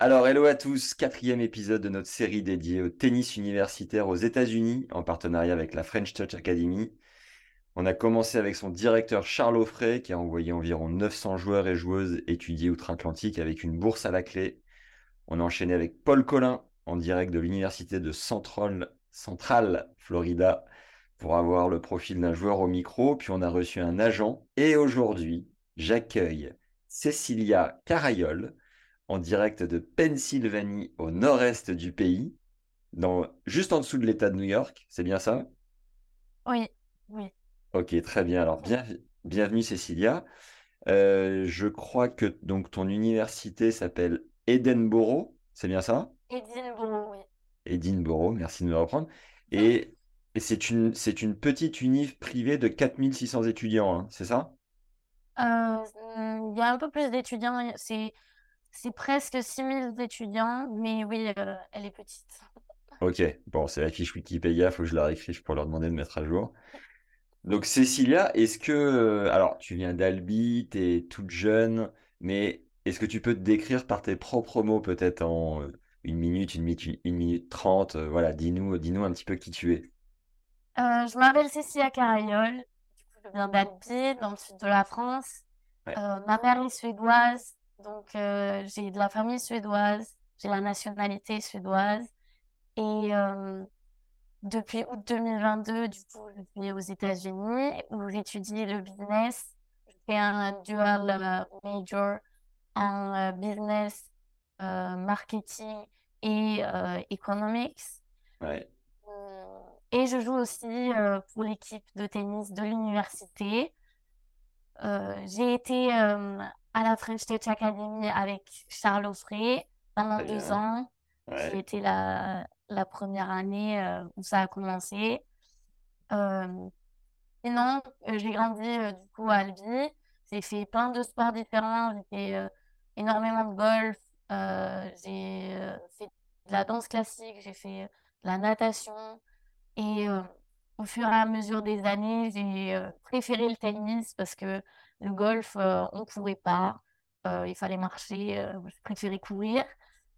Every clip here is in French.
Alors, hello à tous, quatrième épisode de notre série dédiée au tennis universitaire aux États-Unis en partenariat avec la French Touch Academy. On a commencé avec son directeur Charles Offray qui a envoyé environ 900 joueurs et joueuses étudier outre-Atlantique avec une bourse à la clé. On a enchaîné avec Paul Collin en direct de l'université de Central, Florida pour avoir le profil d'un joueur au micro. Puis on a reçu un agent. Et aujourd'hui, j'accueille Cécilia Carayol en direct de Pennsylvanie au nord-est du pays, dans, juste en dessous de l'État de New York. C'est bien ça? Oui, oui. Ok, très bien. Alors, bien, bienvenue Cécilia. Euh, je crois que donc ton université s'appelle Edinburgh, c'est bien ça? Edinburgh, oui. Edinburgh, merci de me reprendre. Et, et c'est une, petite univ privée de 4600 étudiants, hein, c'est ça? Euh, Il y a un peu plus d'étudiants, c'est c'est presque 6000 étudiants, mais oui, euh, elle est petite. Ok, bon, c'est la fiche Wikipédia, il faut que je la réécrive pour leur demander de mettre à jour. Donc Cécilia, est-ce que, euh, alors tu viens d'Albi, tu es toute jeune, mais est-ce que tu peux te décrire par tes propres mots, peut-être en euh, une minute, une minute, une, une minute trente, voilà, dis-nous, dis-nous un petit peu qui tu es. Euh, je m'appelle Cécilia Carayol, je viens d'Albi, dans le sud de la France. Ouais. Euh, ma mère est suédoise, donc euh, j'ai de la famille suédoise, j'ai la nationalité suédoise. Et euh, depuis août 2022, du coup, je suis aux États-Unis où j'étudie le business. Je fais un dual euh, major en business, euh, marketing et economics. Ouais, Et je joue aussi pour l'équipe de tennis de l'université. Euh, j'ai été euh, à la French Touch Academy avec Charles Offray pendant deux bien. ans. Ouais, été la, la première année euh, où ça a commencé. Euh, sinon, euh, j'ai grandi euh, du coup à Albi. J'ai fait plein de sports différents. J'ai fait euh, énormément de golf. Euh, j'ai euh, fait de la danse classique. J'ai fait de la natation. Et euh, au fur et à mesure des années, j'ai euh, préféré le tennis parce que le golf, euh, on ne courait pas. Euh, il fallait marcher. Euh, je préférais courir.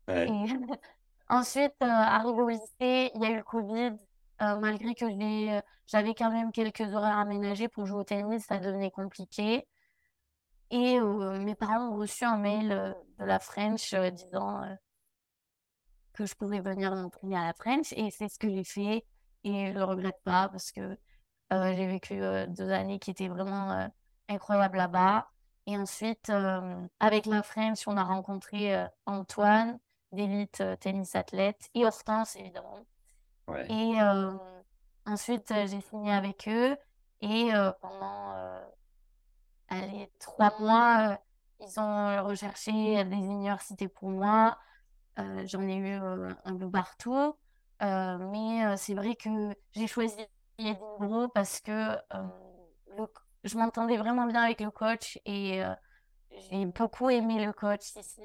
ouais, Et ensuite, arrivé au lycée, il y a eu le Covid. Malgré que j'avais quand même quelques horaires aménagés pour jouer au tennis, ça devenait compliqué. Et mes parents ont reçu un mail de la French disant que je pouvais venir m'entraîner à la French. Et c'est ce que j'ai fait. Et je le regrette pas parce que euh, j'ai vécu euh, deux années qui étaient vraiment euh, incroyables là-bas. Et ensuite, avec la French, on a rencontré Antoine, d'élite tennis athlète, et Hortense, évidemment. ouais. Et ensuite, j'ai signé avec eux. Et pendant allez, trois mois, ils ont recherché des universités pour moi. J'en ai eu un peu partout. Euh, mais euh, c'est vrai que j'ai choisi Edinburgh parce que euh, le- je m'entendais vraiment bien avec le coach et j'ai beaucoup aimé le coach ici.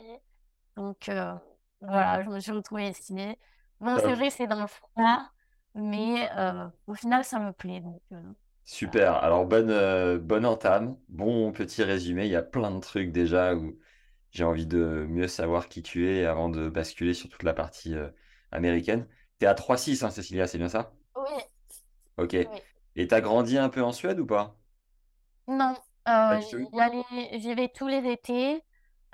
Donc voilà, je me suis retrouvée ici. Bon, c'est vrai, c'est dans le froid, mais au final, ça me plaît. Donc, Super. Alors, bonne, euh, bonne entame, bon petit résumé. Il y a plein de trucs déjà où j'ai envie de mieux savoir qui tu es avant de basculer sur toute la partie euh, américaine. T'es à 3-6, hein, Cécilia, c'est bien ça? oui, Ok. oui. Et t'as grandi un peu en Suède ou pas? Non, Pas euh, du tout. j'y allais, j'y vais tous les étés.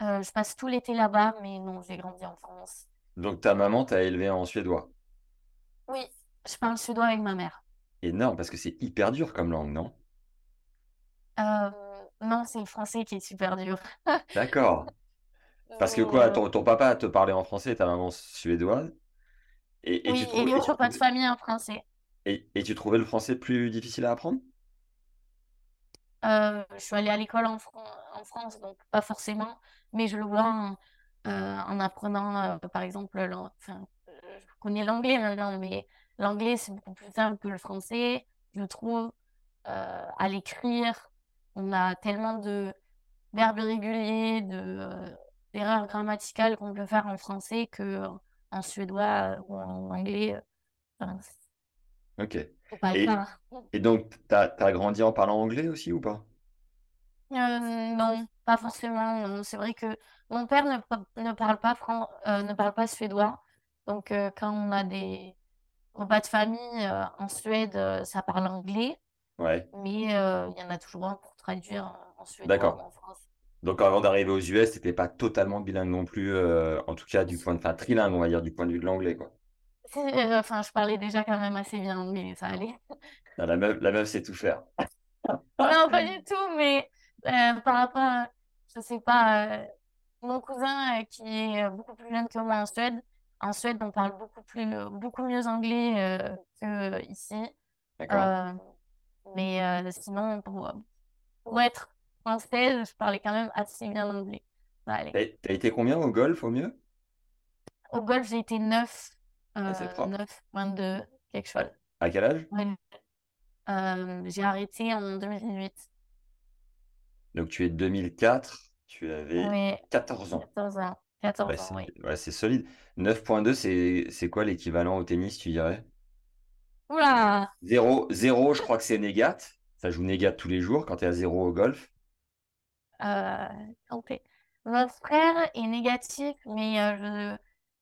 Euh, je passe tout l'été là-bas, mais non, j'ai grandi en France. Donc, ta maman t'a élevé en suédois? Oui, je parle suédois avec ma mère. Énorme, parce que c'est hyper dur comme langue, non? Euh, non, c'est le français qui est super dur. D'accord. Parce que quoi, ton, ton papa te parlait en français, ta maman suédoise, et, et oui, tu et tu pas de famille en français. et, et tu trouvais le français plus difficile à apprendre? Euh, je suis allée à l'école en, fran- en France, donc pas forcément, mais je le vois en, en apprenant, par exemple, enfin, je connais l'anglais maintenant, mais l'anglais, c'est beaucoup plus simple que le français, je trouve, à l'écrire. On a tellement de verbes irréguliers, de, d'erreurs grammaticales qu'on peut faire en français que en suédois ou en anglais. ok. Et, et, donc, tu as, grandi en parlant anglais aussi ou pas? Euh, Non, pas forcément. C'est vrai que mon père ne, ne parle, pas euh, ne parle pas suédois. Donc, euh, quand on a des repas de famille en Suède, ça parle anglais. Ouais. Mais il y en a toujours un pour traduire en suédois ou en français. Donc avant d'arriver aux US, c'était pas totalement bilingue non plus, euh, en tout cas du point de enfin trilingue, on va dire, du point de vue de l'anglais, quoi. Euh, enfin, je parlais déjà quand même assez bien mais ça allait. La meuf, la meuf sait tout faire. non, pas du tout, mais euh, par rapport à, je sais pas, mon cousin qui est beaucoup plus jeune que moi en Suède, en Suède, on parle beaucoup plus, beaucoup mieux anglais que ici. D'accord. mais sinon, pour, pour être française, je parlais quand même assez bien anglais. T'as été combien au golf au mieux? Au golf, j'ai été 9, euh, 9, 22, quelque chose. À, quel âge? Euh, J'ai arrêté en 2018. Donc tu es 2004, tu avais 14 ans. 14 ans, 14 ans, oui. Ouais, c'est solide. 9.2, c'est quoi l'équivalent au tennis, tu dirais? Oula 0, 0, je crois que c'est négat. Ça joue négat tous les jours quand tu es à 0 au golf. Euh, Mon frère est négatif, mais euh,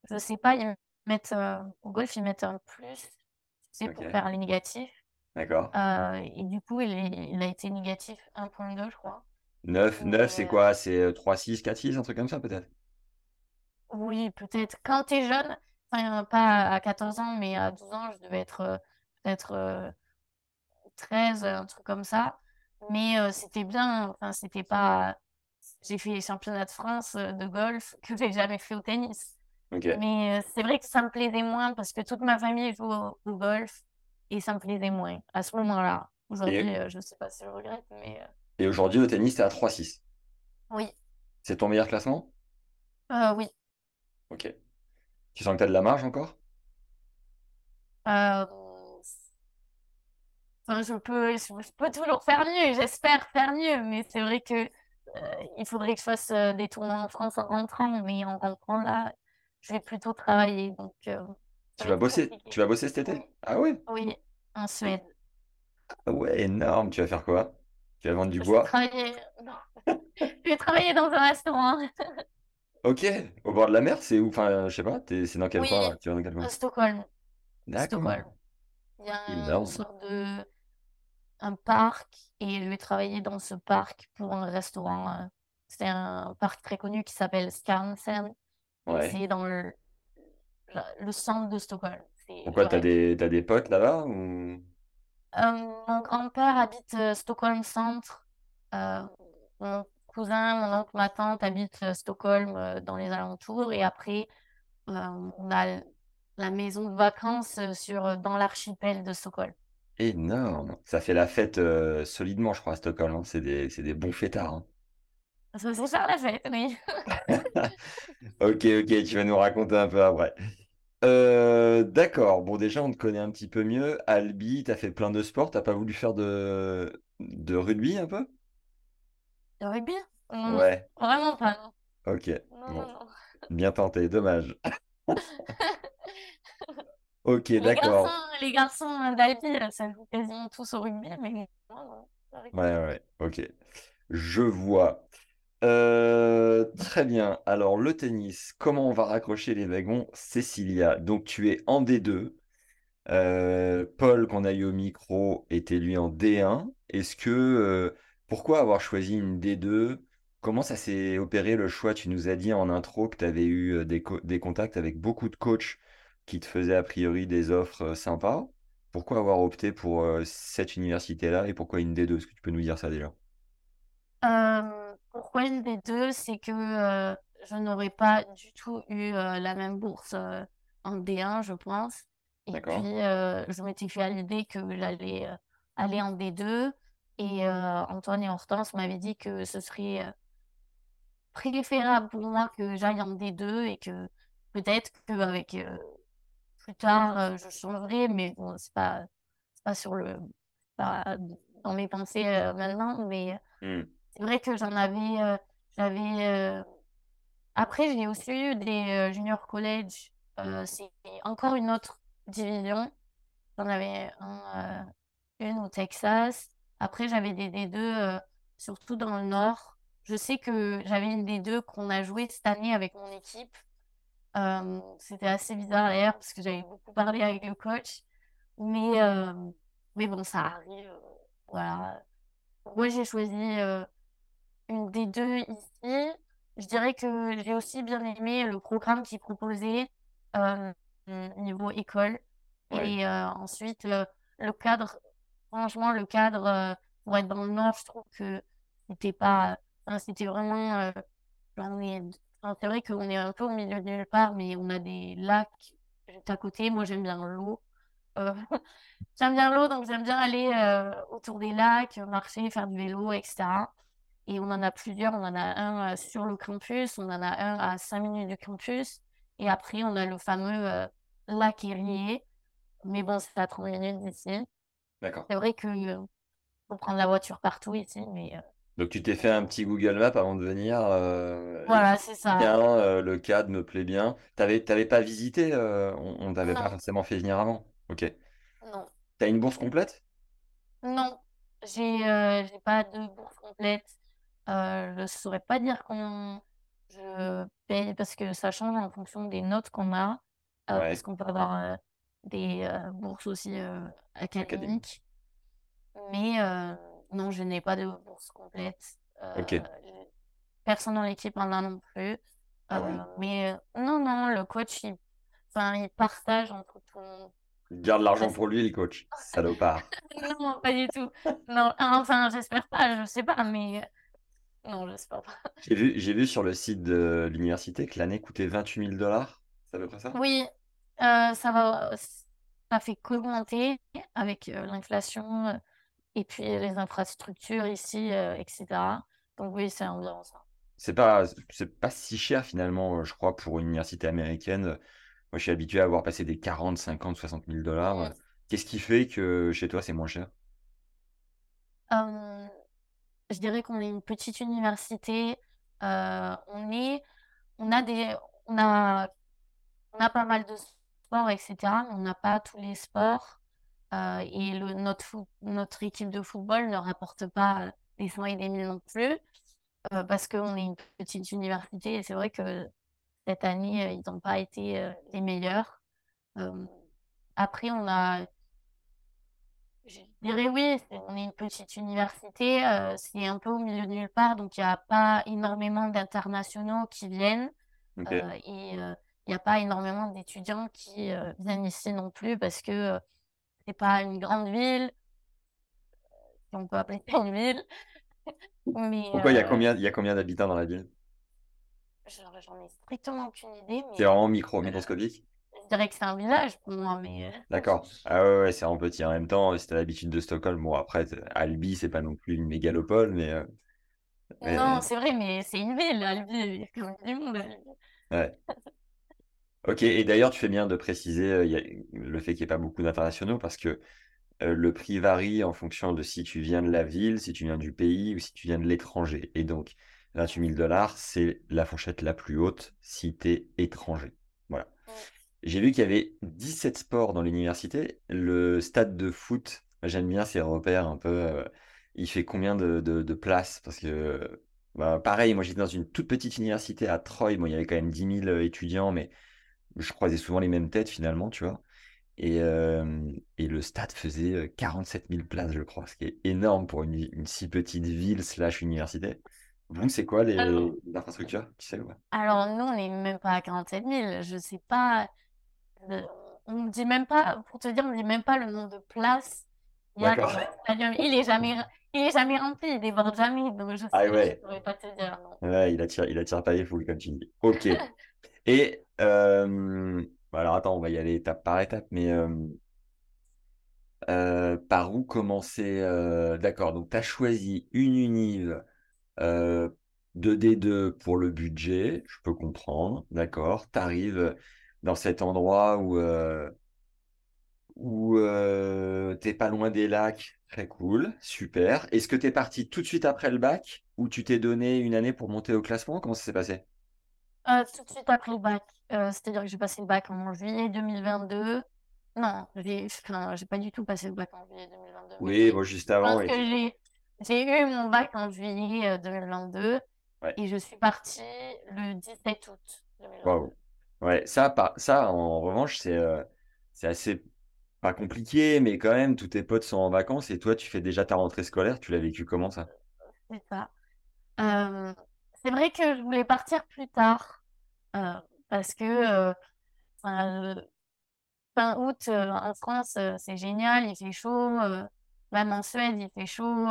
je ne sais pas, ils mettent, euh, au golf, ils mettent un plus, c'est pour faire les négatifs. D'accord. et du coup, il, il a été négatif 1.2, je crois. 9, 9 c'est quoi? C'est 3, 6, 4, 6, un truc comme ça peut-être? Oui, peut-être. Quand tu es jeune, enfin, pas à 14 ans, mais à 12 ans, je devais être peut-être 13, un truc comme ça. Mais euh, c'était bien, enfin, c'était pas. J'ai fait les championnats de France euh, de golf que j'ai jamais fait au tennis. Mais euh, c'est vrai que ça me plaisait moins parce que toute ma famille joue au, golf et ça me plaisait moins à ce moment-là. Aujourd'hui, je ne sais pas si je regrette, mais. Et aujourd'hui, au tennis, tu es à 3-6. Oui. C'est ton meilleur classement? Oui. Ok. Tu sens que tu as de la marge encore? Je peux, je peux toujours faire mieux, j'espère faire mieux, mais c'est vrai que euh, il faudrait que je fasse euh, des tournois en France en rentrant, mais en rentrant là, je vais plutôt travailler. Donc, euh, tu vas bosser, tu vas bosser cet été? Ah ouais? Oui, en Suède. Ah ouais, énorme. Tu vas faire quoi? Tu vas vendre du bois? Travailler... je vais travailler dans un restaurant. Ok, au bord de la mer, c'est où? Enfin, je sais pas, c'est dans quel coin? Tu vas dans quel coin? Stockholm. D'accord. Il y a une sorte de un parc et je vais travailler dans ce parc pour un restaurant. Euh, c'est un parc très connu qui s'appelle Skansen. C'est dans le, le, centre de Stockholm. Pourquoi t'as des, as des potes là-bas ou... Euh, mon grand-père habite euh, Stockholm Centre. mon cousin, mon oncle, ma tante habitent Stockholm dans les alentours. Et après, on a la maison de vacances sur, dans l'archipel de Stockholm. Énorme. Ça fait la fête euh, solidement, je crois, à Stockholm. Hein. C'est des, des bons fêtards. hein. Ça fait faire la fête, oui. Ok, ok, tu vas nous raconter un peu après. Euh, d'accord. Bon, déjà, on te connaît un petit peu mieux. Albi, t'as fait plein de sports. T'as pas voulu faire de, de rugby un peu? Le rugby? Ouais. vraiment pas, Ok. Non, Bon, non, bien tenté. Dommage. Ok, Les d'accord. garçons, les garçons d'Alpi, ça joue quasiment tous au rugby, mais Ouais, ouais, ok. Je vois. Euh, très bien. Alors, le tennis, comment on va raccrocher les wagons? Cécilia, donc tu es en D2. Euh, Paul, qu'on a eu au micro, était lui en D1. Est-ce que, euh, pourquoi avoir choisi une D2? Comment ça s'est opéré le choix? Tu nous as dit en intro que tu avais eu des, des contacts avec beaucoup de coachs qui te faisait a priori des offres euh, sympas. Pourquoi avoir opté pour euh, cette université-là et pourquoi une D2? Est-ce que tu peux nous dire ça déjà? Euh, pourquoi une D2? C'est que je n'aurais pas du tout eu la même bourse en D1, je pense. Et puis, je m'étais fait à l'idée que j'allais aller en D2. Et Antoine et Hortense m'avaient dit que ce serait préférable pour moi que j'aille en D2 et que peut-être qu'avec plus tard euh, je changerai, mais bon, c'est pas, pas sur le pas dans mes pensées euh, maintenant, mais Hmm. c'est vrai que j'en avais j'avais après j'ai aussi eu des junior college, c'est encore une autre division. J'en avais un, une au Texas. Après j'avais des D2 surtout dans le nord. Je sais que j'avais une des deux qu'on a joué cette année avec mon équipe. Euh, c'était assez bizarre d'ailleurs parce que j'avais beaucoup parlé avec le coach. Mais, euh, mais bon, ça arrive. voilà. Moi, j'ai choisi euh, une des deux ici. Je dirais que j'ai aussi bien aimé le programme qu'ils proposaient niveau école. Et ensuite, le cadre, franchement, le cadre pour être dans le Nord, je trouve que c'était pas. c'était vraiment. C'est vrai qu'on est un peu au milieu de nulle part, mais on a des lacs juste à côté. Moi, j'aime bien l'eau. Euh, j'aime bien l'eau, donc j'aime bien aller euh, autour des lacs, marcher, faire du vélo, etc. Et on en a plusieurs. On en a un euh, sur le campus, on en a un à 5 minutes du campus. Et après, on a le fameux lac Erie. Mais bon, c'est à 30 minutes d'ici. D'accord. C'est vrai que faut prendre la voiture partout ici, mais donc tu t'es fait un petit Google Maps avant de venir. Euh, voilà, c'est ça. Bien, euh, le cadre me plaît bien. T'avais, t'avais pas visité, euh, on, t'avait pas forcément fait venir avant. Ok. Non. T'as une bourse complète? Non, j'ai j'ai pas de bourse complète. je ne saurais pas dire comment je paye parce que ça change en fonction des notes qu'on a. Parce qu'on peut avoir des bourses aussi académiques. Mais non, je n'ai pas de bourse complète. Euh, personne dans l'équipe en a non plus. Ah euh, mais euh, non, non, le coach, il, enfin, il partage entre tout le monde. Il garde l'argent pour lui, le coach. Salopard. non, pas du tout. Non, enfin, j'espère pas, je sais pas, mais non, j'espère pas. J'ai vu, j'ai vu sur le site de l'université que l'année coûtait 28 000 dollars. C'est à peu près ça? Oui, ça va, ça fait qu'augmenter avec l'inflation et puis les infrastructures ici, euh, etc. Donc oui, c'est environ ça. C'est pas, c'est pas si cher finalement, je crois, pour une université américaine. Moi, je suis habitué à avoir passé des 40, 50, 60 000 dollars. Qu'est-ce qui fait que chez toi, c'est moins cher? Je dirais qu'on est une petite université. Euh, on est, on a des, on a, on a pas mal de sports, etc. Mais on n'a pas tous les sports. Euh, et le, notre, notre équipe de football ne rapporte pas des cent et des mille non plus, euh, parce qu'on est une petite université et c'est vrai que cette année, euh, ils n'ont pas été les meilleurs. après, on a, je dirais oui, on est une petite université, c'est un peu au milieu de nulle part, donc il n'y a pas énormément d'internationaux qui viennent. et il n'y a pas énormément d'étudiants qui viennent ici non plus parce que c'est pas une grande ville, si on peut appeler ça une ville. Mais, Pourquoi il y a euh, combien, il y a combien d'habitants dans la ville? J'en ai strictement aucune idée. C'est vraiment micro, microscopique? Je dirais que c'est un village pour moi, mais. Euh, D'accord. Ah ouais, ouais c'est vraiment petit. En même temps, si t'as l'habitude de Stockholm, bon après, Albi, c'est pas non plus une mégalopole, mais. Euh, non, c'est vrai, mais c'est une ville, Albi, il y a quand même du monde. Ouais. Ok, et d'ailleurs, tu fais bien de préciser euh, le fait qu'il n'y ait pas beaucoup d'internationaux parce que euh, le prix varie en fonction de si tu viens de la ville, si tu viens du pays ou si tu viens de l'étranger. Et donc, 28 000 dollars, c'est la fourchette la plus haute si tu es étranger. Voilà. J'ai vu qu'il y avait 17 sports dans l'université. Le stade de foot, j'aime bien ces repères un peu. Euh, il fait combien de, de, places? Parce que, bah, pareil, moi j'étais dans une toute petite université à Troyes. Bon, il y avait quand même 10 000 étudiants, mais je croisais souvent les mêmes têtes finalement, tu vois. Et, euh, et le stade faisait 47 euh, 000 places, je crois, ce qui est énorme pour une, une si petite ville slash université. Vous, c'est quoi les, infrastructures Tu sais Alors, nous, on n'est même pas à 47 000. Je sais pas. On ne dit même pas, pour te dire, on ne dit même pas le nombre de places. Il, y a il est jamais, il est jamais rempli, il déborde jamais. Donc, je ah sais, pourrais pas te dire. Non. Ouais, il attire, il attire pas les foules, comme tu dis. Ok. Et euh, alors attends, on va y aller étape par étape, mais euh, euh, par où commencer D'accord, donc tu as choisi une unive 2D2 pour le budget, je peux comprendre, d'accord. Tu arrives dans cet endroit où, où t'es pas loin des lacs, très cool, super. Est-ce que tu es parti tout de suite après le bac ou tu t'es donné une année pour monter au classement? Comment ça s'est passé? Tout de suite après le bac. Euh, c'est-à-dire que j'ai passé le bac en juillet 2022. Non, j'ai enfin, j'ai pas du tout passé le bac en juillet 2022, mais Oui, j'ai- bon, juste je avant, pense oui. que j'ai j'ai eu mon bac en juillet euh, 2022 Ouais. et je suis partie le 17 août 2022. Waouh. Ouais, ça, pas, ça, en revanche, c'est euh, c'est assez pas compliqué, mais quand même, tous tes potes sont en vacances et toi, tu fais déjà ta rentrée scolaire. Tu l'as vécu comment ça? C'est ça. Euh, c'est vrai que je voulais partir plus tard euh, parce que euh, euh, fin août euh, en France, euh, c'est génial, il fait chaud. même en Suède, il fait chaud.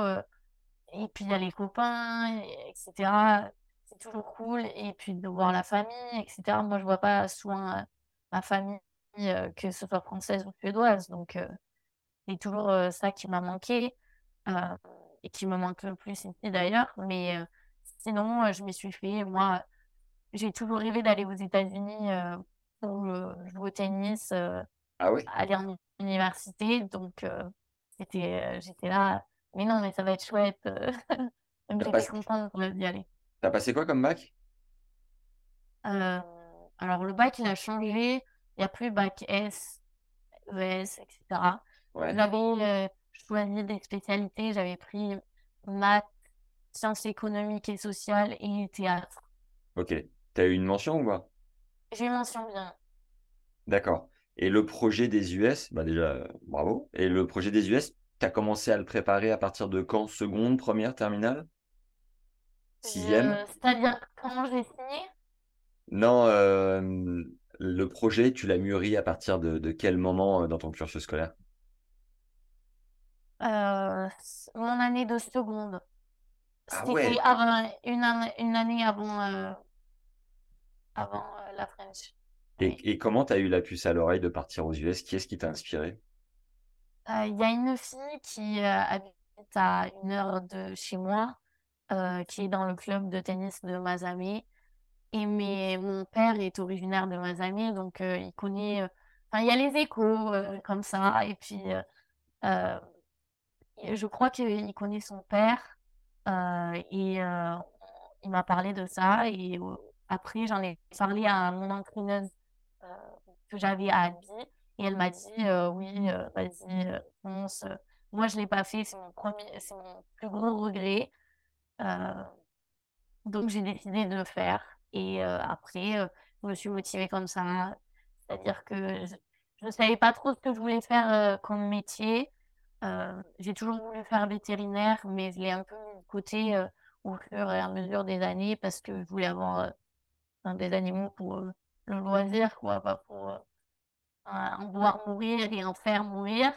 et puis il y a les copains, et- etc. C'est toujours cool. Et puis de voir la famille, etc. Moi, je vois pas souvent ma famille, que ce soit française ou suédoise. Donc, c'est toujours ça qui m'a manqué et qui me manque le plus ici d'ailleurs. Mais sinon, je me suis fait, moi, j'ai toujours rêvé d'aller aux États-Unis euh, pour jouer au tennis, euh, Ah aller en université. Donc, euh, c'était, j'étais là. Mais non, mais ça va être chouette. Donc, j'étais passé, contente d'y aller. t'as passé quoi comme bac? Alors, le bac, il a changé. Il n'y a plus bac S, ES, etc. Ouais. J'avais choisi des spécialités. J'avais pris maths, sciences économiques et sociales et théâtre. Ok. T'as eu une mention ou pas? J'ai eu mention bien. D'accord. Et le projet des US, bah déjà, euh, bravo. Et le projet des US, t'as commencé à le préparer à partir de quand? Seconde, première, terminale? Sixième? Je- C'est-à-dire, comment j'ai signé? Non, euh, le projet, tu l'as mûri à partir de, de quel moment euh, dans ton cursus scolaire? Euh, mon année de seconde. Ah C'était ouais. une, année- une année avant, euh, avant euh, la French. Et, et comment t'as eu la puce à l'oreille de partir aux US? Qui est-ce qui t'a inspiré? Euh, Il y a une fille qui euh, habite à une heure de chez moi, qui est dans le club de tennis de Mazamet. Et mais mon père est originaire de Mazamet, donc euh, il connaît. euh, Enfin, il y a les échos euh, comme ça. Et puis, je crois qu'il connaît son père. et il m'a parlé de ça. Et après, j'en ai parlé à mon entraîneuse euh, que j'avais à Albi. Et elle m'a dit, euh, oui, vas-y, euh, fonce. Moi, je l'ai pas fait. C'est mon premier, c'est mon plus gros regret. Donc, j'ai décidé de le faire. Et après, je me suis motivée comme ça. C'est-à-dire que je ne savais pas trop ce que je voulais faire comme métier. J'ai toujours voulu faire vétérinaire, mais je l'ai un peu mis côté au fur et à mesure des années parce que je voulais avoir enfin, des animaux pour euh, le loisir, quoi, pas pour euh, en voir mourir et en faire mourir.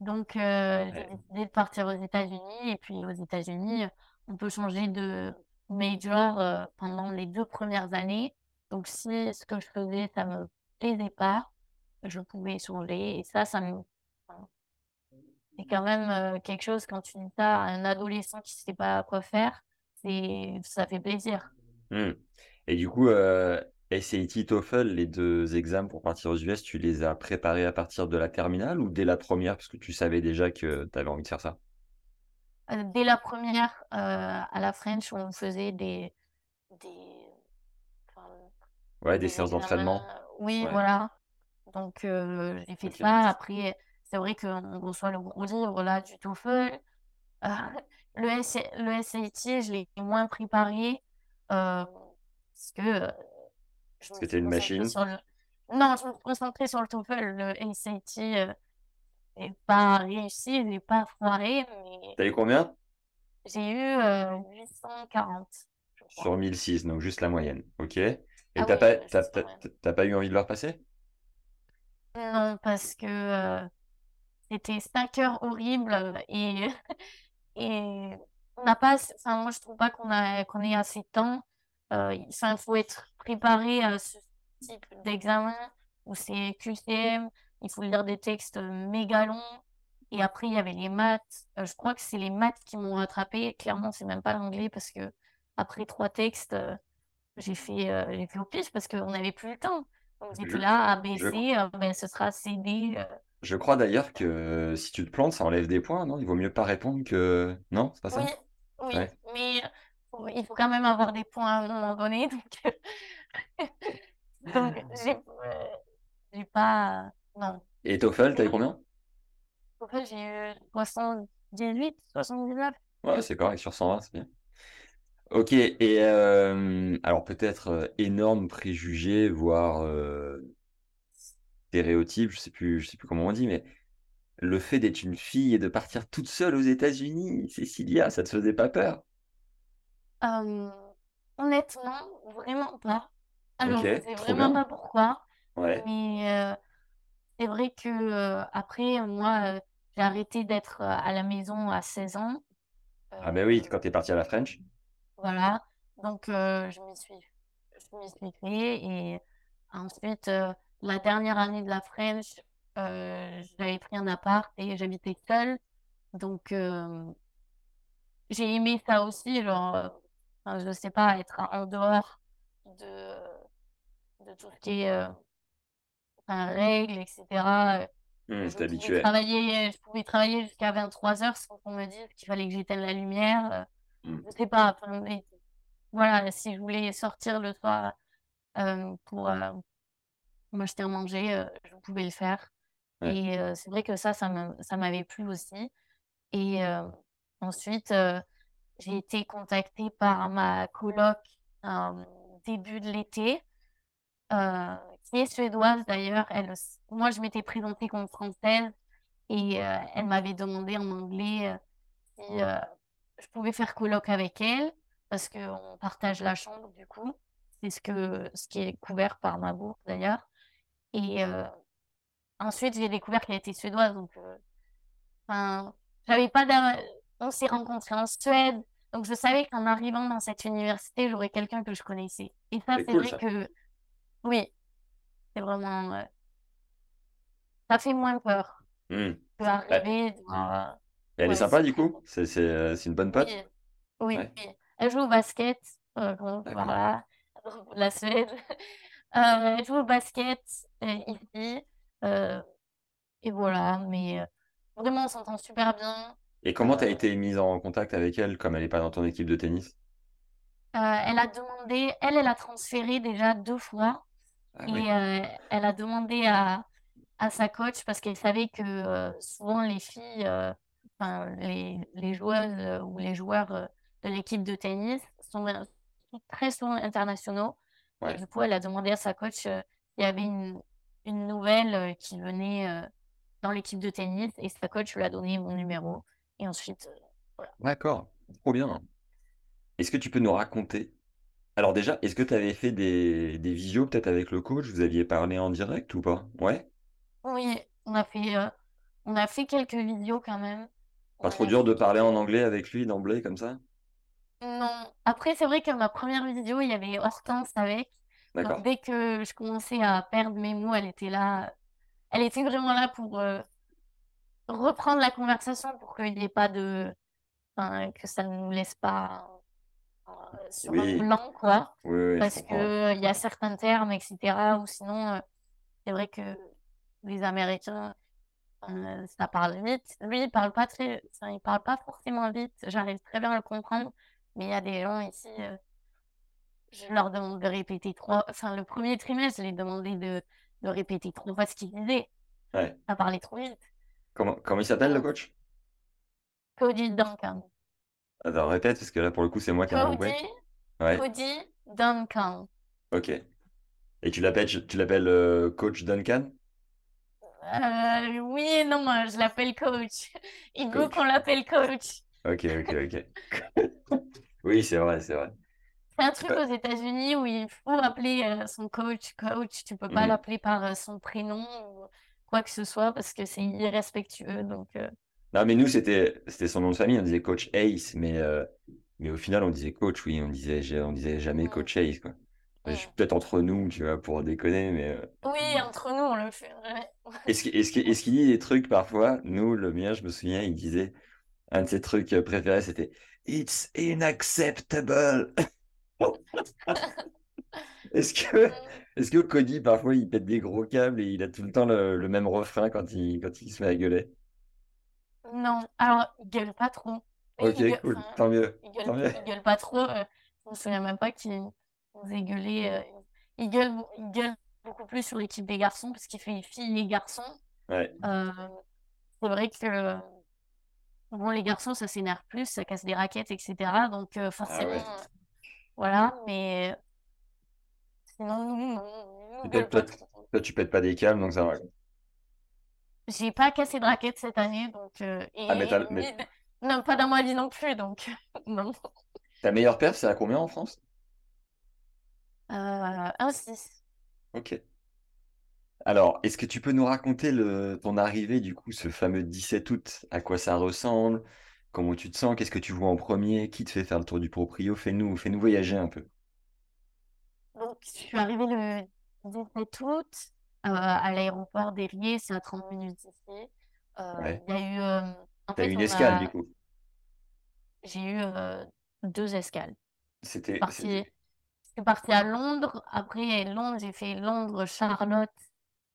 Donc, euh, j'ai décidé de partir aux États-Unis. Et puis, aux États-Unis, on peut changer de major euh, pendant les deux premières années. Donc, si ce que je faisais, ça me plaisait pas, je pouvais changer. Et ça, ça me... c'est quand même euh, quelque chose quand tu dis ça à un adolescent qui sait pas quoi faire, c'est, ça fait plaisir. Hmm. Et du coup, euh, SAT, TOEFL, les deux examens pour partir aux US, tu les as préparés à partir de la terminale ou dès la première? Parce que tu savais déjà que tu avais envie de faire ça? Euh, dès la première, euh, à la French, on faisait des, des, enfin, Ouais, des des séances d'entraînement. Oui, Ouais. voilà. Donc, euh, j'ai fait ça. Après, c'est vrai qu'on reçoit le gros livre là, du TOEFL. Le, SAT, je l'ai moins préparé parce que euh, Parce que t'es une machine? sur le... Non, je me suis concentrée sur le TOEFL. Le SAT euh, n'est pas réussi, il n'est pas foiré, mais T'as eu combien? j'ai eu euh, 840, je crois. Sur 1006, donc juste la moyenne. Ok. Et Ah t'as oui, pas, euh, t'as, t'as- pas eu envie de le repasser? Non, parce que euh, c'était 5 heures horribles et, et on n'a pas, enfin, moi je trouve pas qu'on a, qu'on ait assez de temps. Euh, il faut être préparé à ce type d'examen où c'est QCM, il faut lire des textes méga longs. Et après, il y avait les maths. Euh, je crois que c'est les maths qui m'ont rattrapé. Clairement, c'est même pas l'anglais parce que après trois textes, euh, j'ai fait, euh, j'ai fait au pif parce qu'on n'avait plus le temps. Donc j'étais là, A, B, C, euh, ben, ce sera C, D. euh. Je crois d'ailleurs que si tu te plantes, ça enlève des points, non? Il vaut mieux pas répondre que... Non, c'est pas ça? Oui, oui, Ouais. mais faut- il faut quand même avoir des points à un moment donné. Donc, donc j'ai euh, j'ai pas. Non. Et TOEFL, t'as eu combien? En fait, j'ai eu 78, 79. Ouais, c'est correct, sur 120, c'est bien. Ok, et euh, alors peut-être euh, énorme préjugé, voire euh, stéréotype, je sais plus, je sais plus comment on dit, mais le fait d'être une fille et de partir toute seule aux États-Unis, Cécilia, ça te faisait pas peur? Euh, honnêtement, vraiment pas. Alors, Ok, je sais trop vraiment bien. pas pourquoi, Ouais. mais euh, c'est vrai que euh, après, moi, euh, j'ai arrêté d'être euh, à la maison à 16 ans. Ah ben oui, Euh, quand t'es parti à la French. Voilà, donc euh, je m'y suis, je m'y suis fait et ensuite euh, la dernière année de la French, euh, j'avais pris un appart et j'habitais seule, donc euh, j'ai aimé ça aussi, genre, euh, enfin, je sais pas, être en dehors de, de tout ce qui est euh, enfin, règles, etc. euh, Hmm, Je pouvais travailler, je pouvais travailler jusqu'à 23 heures sans qu'on me dise qu'il fallait que j'éteigne la lumière. euh, Hmm. je sais pas, enfin, voilà, si je voulais sortir le soir euh, pour euh, m'acheter à manger, je pouvais le faire. Ouais. Et c'est vrai que ça, ça m'avait plu aussi. Et ensuite, j'ai été contactée par ma coloc euh, début de l'été, euh, qui est suédoise d'ailleurs. Moi, je m'étais présentée comme française et euh, elle m'avait demandé en anglais euh, si je pouvais faire coloc avec elle parce qu'on partage la chambre du coup. C'est ce ce qui est couvert par ma bourse d'ailleurs. Et ensuite, j'ai découvert qu'elle était suédoise. Donc, enfin, j'avais pas On s'est rencontrés en Suède. Donc, je savais qu'en arrivant dans cette université, j'aurais quelqu'un que je connaissais. Et ça, C'est cool, vrai ça. que, oui, c'est vraiment. euh, Ça fait moins peur que arriver dans. Et elle est sympa du coup? C'est euh, c'est une bonne pote? Oui, oui, Ouais. oui. Elle joue au basket. euh, voilà. La Suède. Euh, elle joue au basket euh, ici. euh, et voilà. Mais euh, vraiment, on s'entend super bien. Et comment t'as Euh, été mise en contact avec elle comme elle n'est pas dans ton équipe de tennis? Euh, elle a demandé, elle, elle a transféré déjà deux fois Ah et oui. euh, elle a demandé à, à sa coach parce qu'elle savait que euh, souvent les filles, enfin les, les joueuses ou les joueurs de l'équipe de tennis sont, sont très souvent internationaux. Et du coup, elle a demandé à sa coach s'il y avait une, une nouvelle qui venait dans l'équipe de tennis et sa coach lui a donné mon numéro. Et ensuite, euh, voilà. D'accord, trop bien. Est-ce que tu peux nous raconter? Alors déjà, est-ce que tu avais fait des, des visios peut-être avec le coach? Vous aviez parlé en direct ou pas? Ouais? Oui, on a fait, euh, on a fait quelques vidéos quand même. Pas trop dur de parler en anglais avec lui d'emblée comme ça? Non. Après, c'est vrai que ma première vidéo, il y avait Hortense avec. Donc, D'accord. dès que je commençais à perdre mes mots, elle était là. Elle était vraiment là pour euh, reprendre la conversation pour qu'il n'y ait pas de. Enfin, que ça ne nous laisse pas euh, sur un Oui, blanc, quoi. oui, oui, Parce comprends. que il y a certains termes, etc. Ou sinon, euh, c'est vrai que les Américains, euh, ça parle vite. Lui, il parle pas très, enfin, il parle pas forcément vite. J'arrive très bien à le comprendre. Mais il y a des gens ici, je leur demande de répéter trois. Enfin, le premier trimestre, je les demandé de, de répéter trois fois ce qu'ils disaient. Ouais. Ça parlait trop vite. Comment, comment il s'appelle le coach? Cody Duncan. Attends, répète parce que là pour le coup c'est moi qui ai un Cody. Ouais, Cody Duncan. ok. Et tu l'appelles, tu l'appelles euh, coach Duncan? Euh, oui et non, moi, je l'appelle coach. Il veut Coach. qu'on l'appelle coach. Ok, ok, ok. Oui, c'est vrai, c'est vrai. C'est un truc Ouais. aux États-Unis où il faut appeler euh, son coach coach. Tu peux pas Mhm. l'appeler par euh, son prénom ou quoi que ce soit parce que c'est irrespectueux. Donc, euh, Non, mais nous, c'était son nom de famille, on disait coach Ace, mais, euh, mais au final, on disait coach, oui, on disait, on disait jamais coach Ace, quoi. Peut-être entre nous, tu vois, pour déconner, mais. euh, oui, entre nous, on le fait. ouais. Est-ce qu'il est-ce qu'il dit des trucs parfois? Nous, le mien, je me souviens, il disait Un de ses trucs préférés, c'était It's unacceptable. Est-ce que, est-ce que Cody, parfois, il pète des gros câbles et il a tout le temps le, le même refrain quand il, quand il se met à gueuler? Non, alors, il gueule pas trop. Ok, gueule, cool, enfin, tant mieux, il gueule, tant mieux. il gueule pas trop. euh, je me souviens même pas qu'il nous ait gueulé. euh, il gueule, il gueule beaucoup plus sur l'équipe des garçons parce qu'il fait filles et garçons. Ouais. Euh, c'est vrai que bon, les garçons, ça s'énerve plus, ça casse des raquettes, etc. Donc euh, Ah forcément, ouais. euh, voilà. Mais Et on toi, pas tu pètes pas des câbles, donc ça va. J'ai pas cassé de raquettes cette année, donc euh, Ah, mais, et t'as- mais ni- non, pas dans ma vie non plus, donc non. ta meilleure perf, c'est à combien en France? Euh, un 6. Ok. Alors, est-ce que tu peux nous raconter le, ton arrivée, du coup, ce fameux 17 août? À quoi ça ressemble? Comment tu te sens? Qu'est-ce que tu vois en premier? Qui te fait faire le tour du proprio? Fais-nous, fais-nous voyager un peu. Donc, je suis arrivée le 17 août euh, à l'aéroport d'Érié, c'est à 30 minutes d'ici. Euh, Ouais. Il y a eu, euh, en eu une escale, du coup. j'ai eu euh, deux escales. C'était, partie, je suis partie à Londres. Après Londres, j'ai fait Londres-Charlotte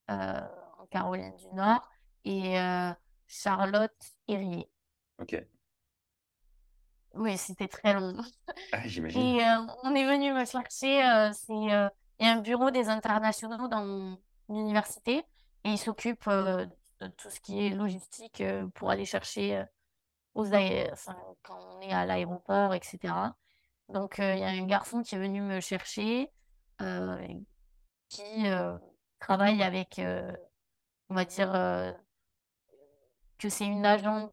en Caroline du Nord et Charlotte-Érié. Ok. Oui, c'était très long. Ah, j'imagine. Et euh, on est venu me chercher. euh, c'est, euh, il y a un bureau des internationaux dans mon université et ils s'occupent de tout ce qui est logistique pour aller chercher aux aé- enfin, quand on est à l'aéroport, etc. Donc, il y a un garçon qui est venu me chercher qui travaille avec, on va dire, que c'est une agent,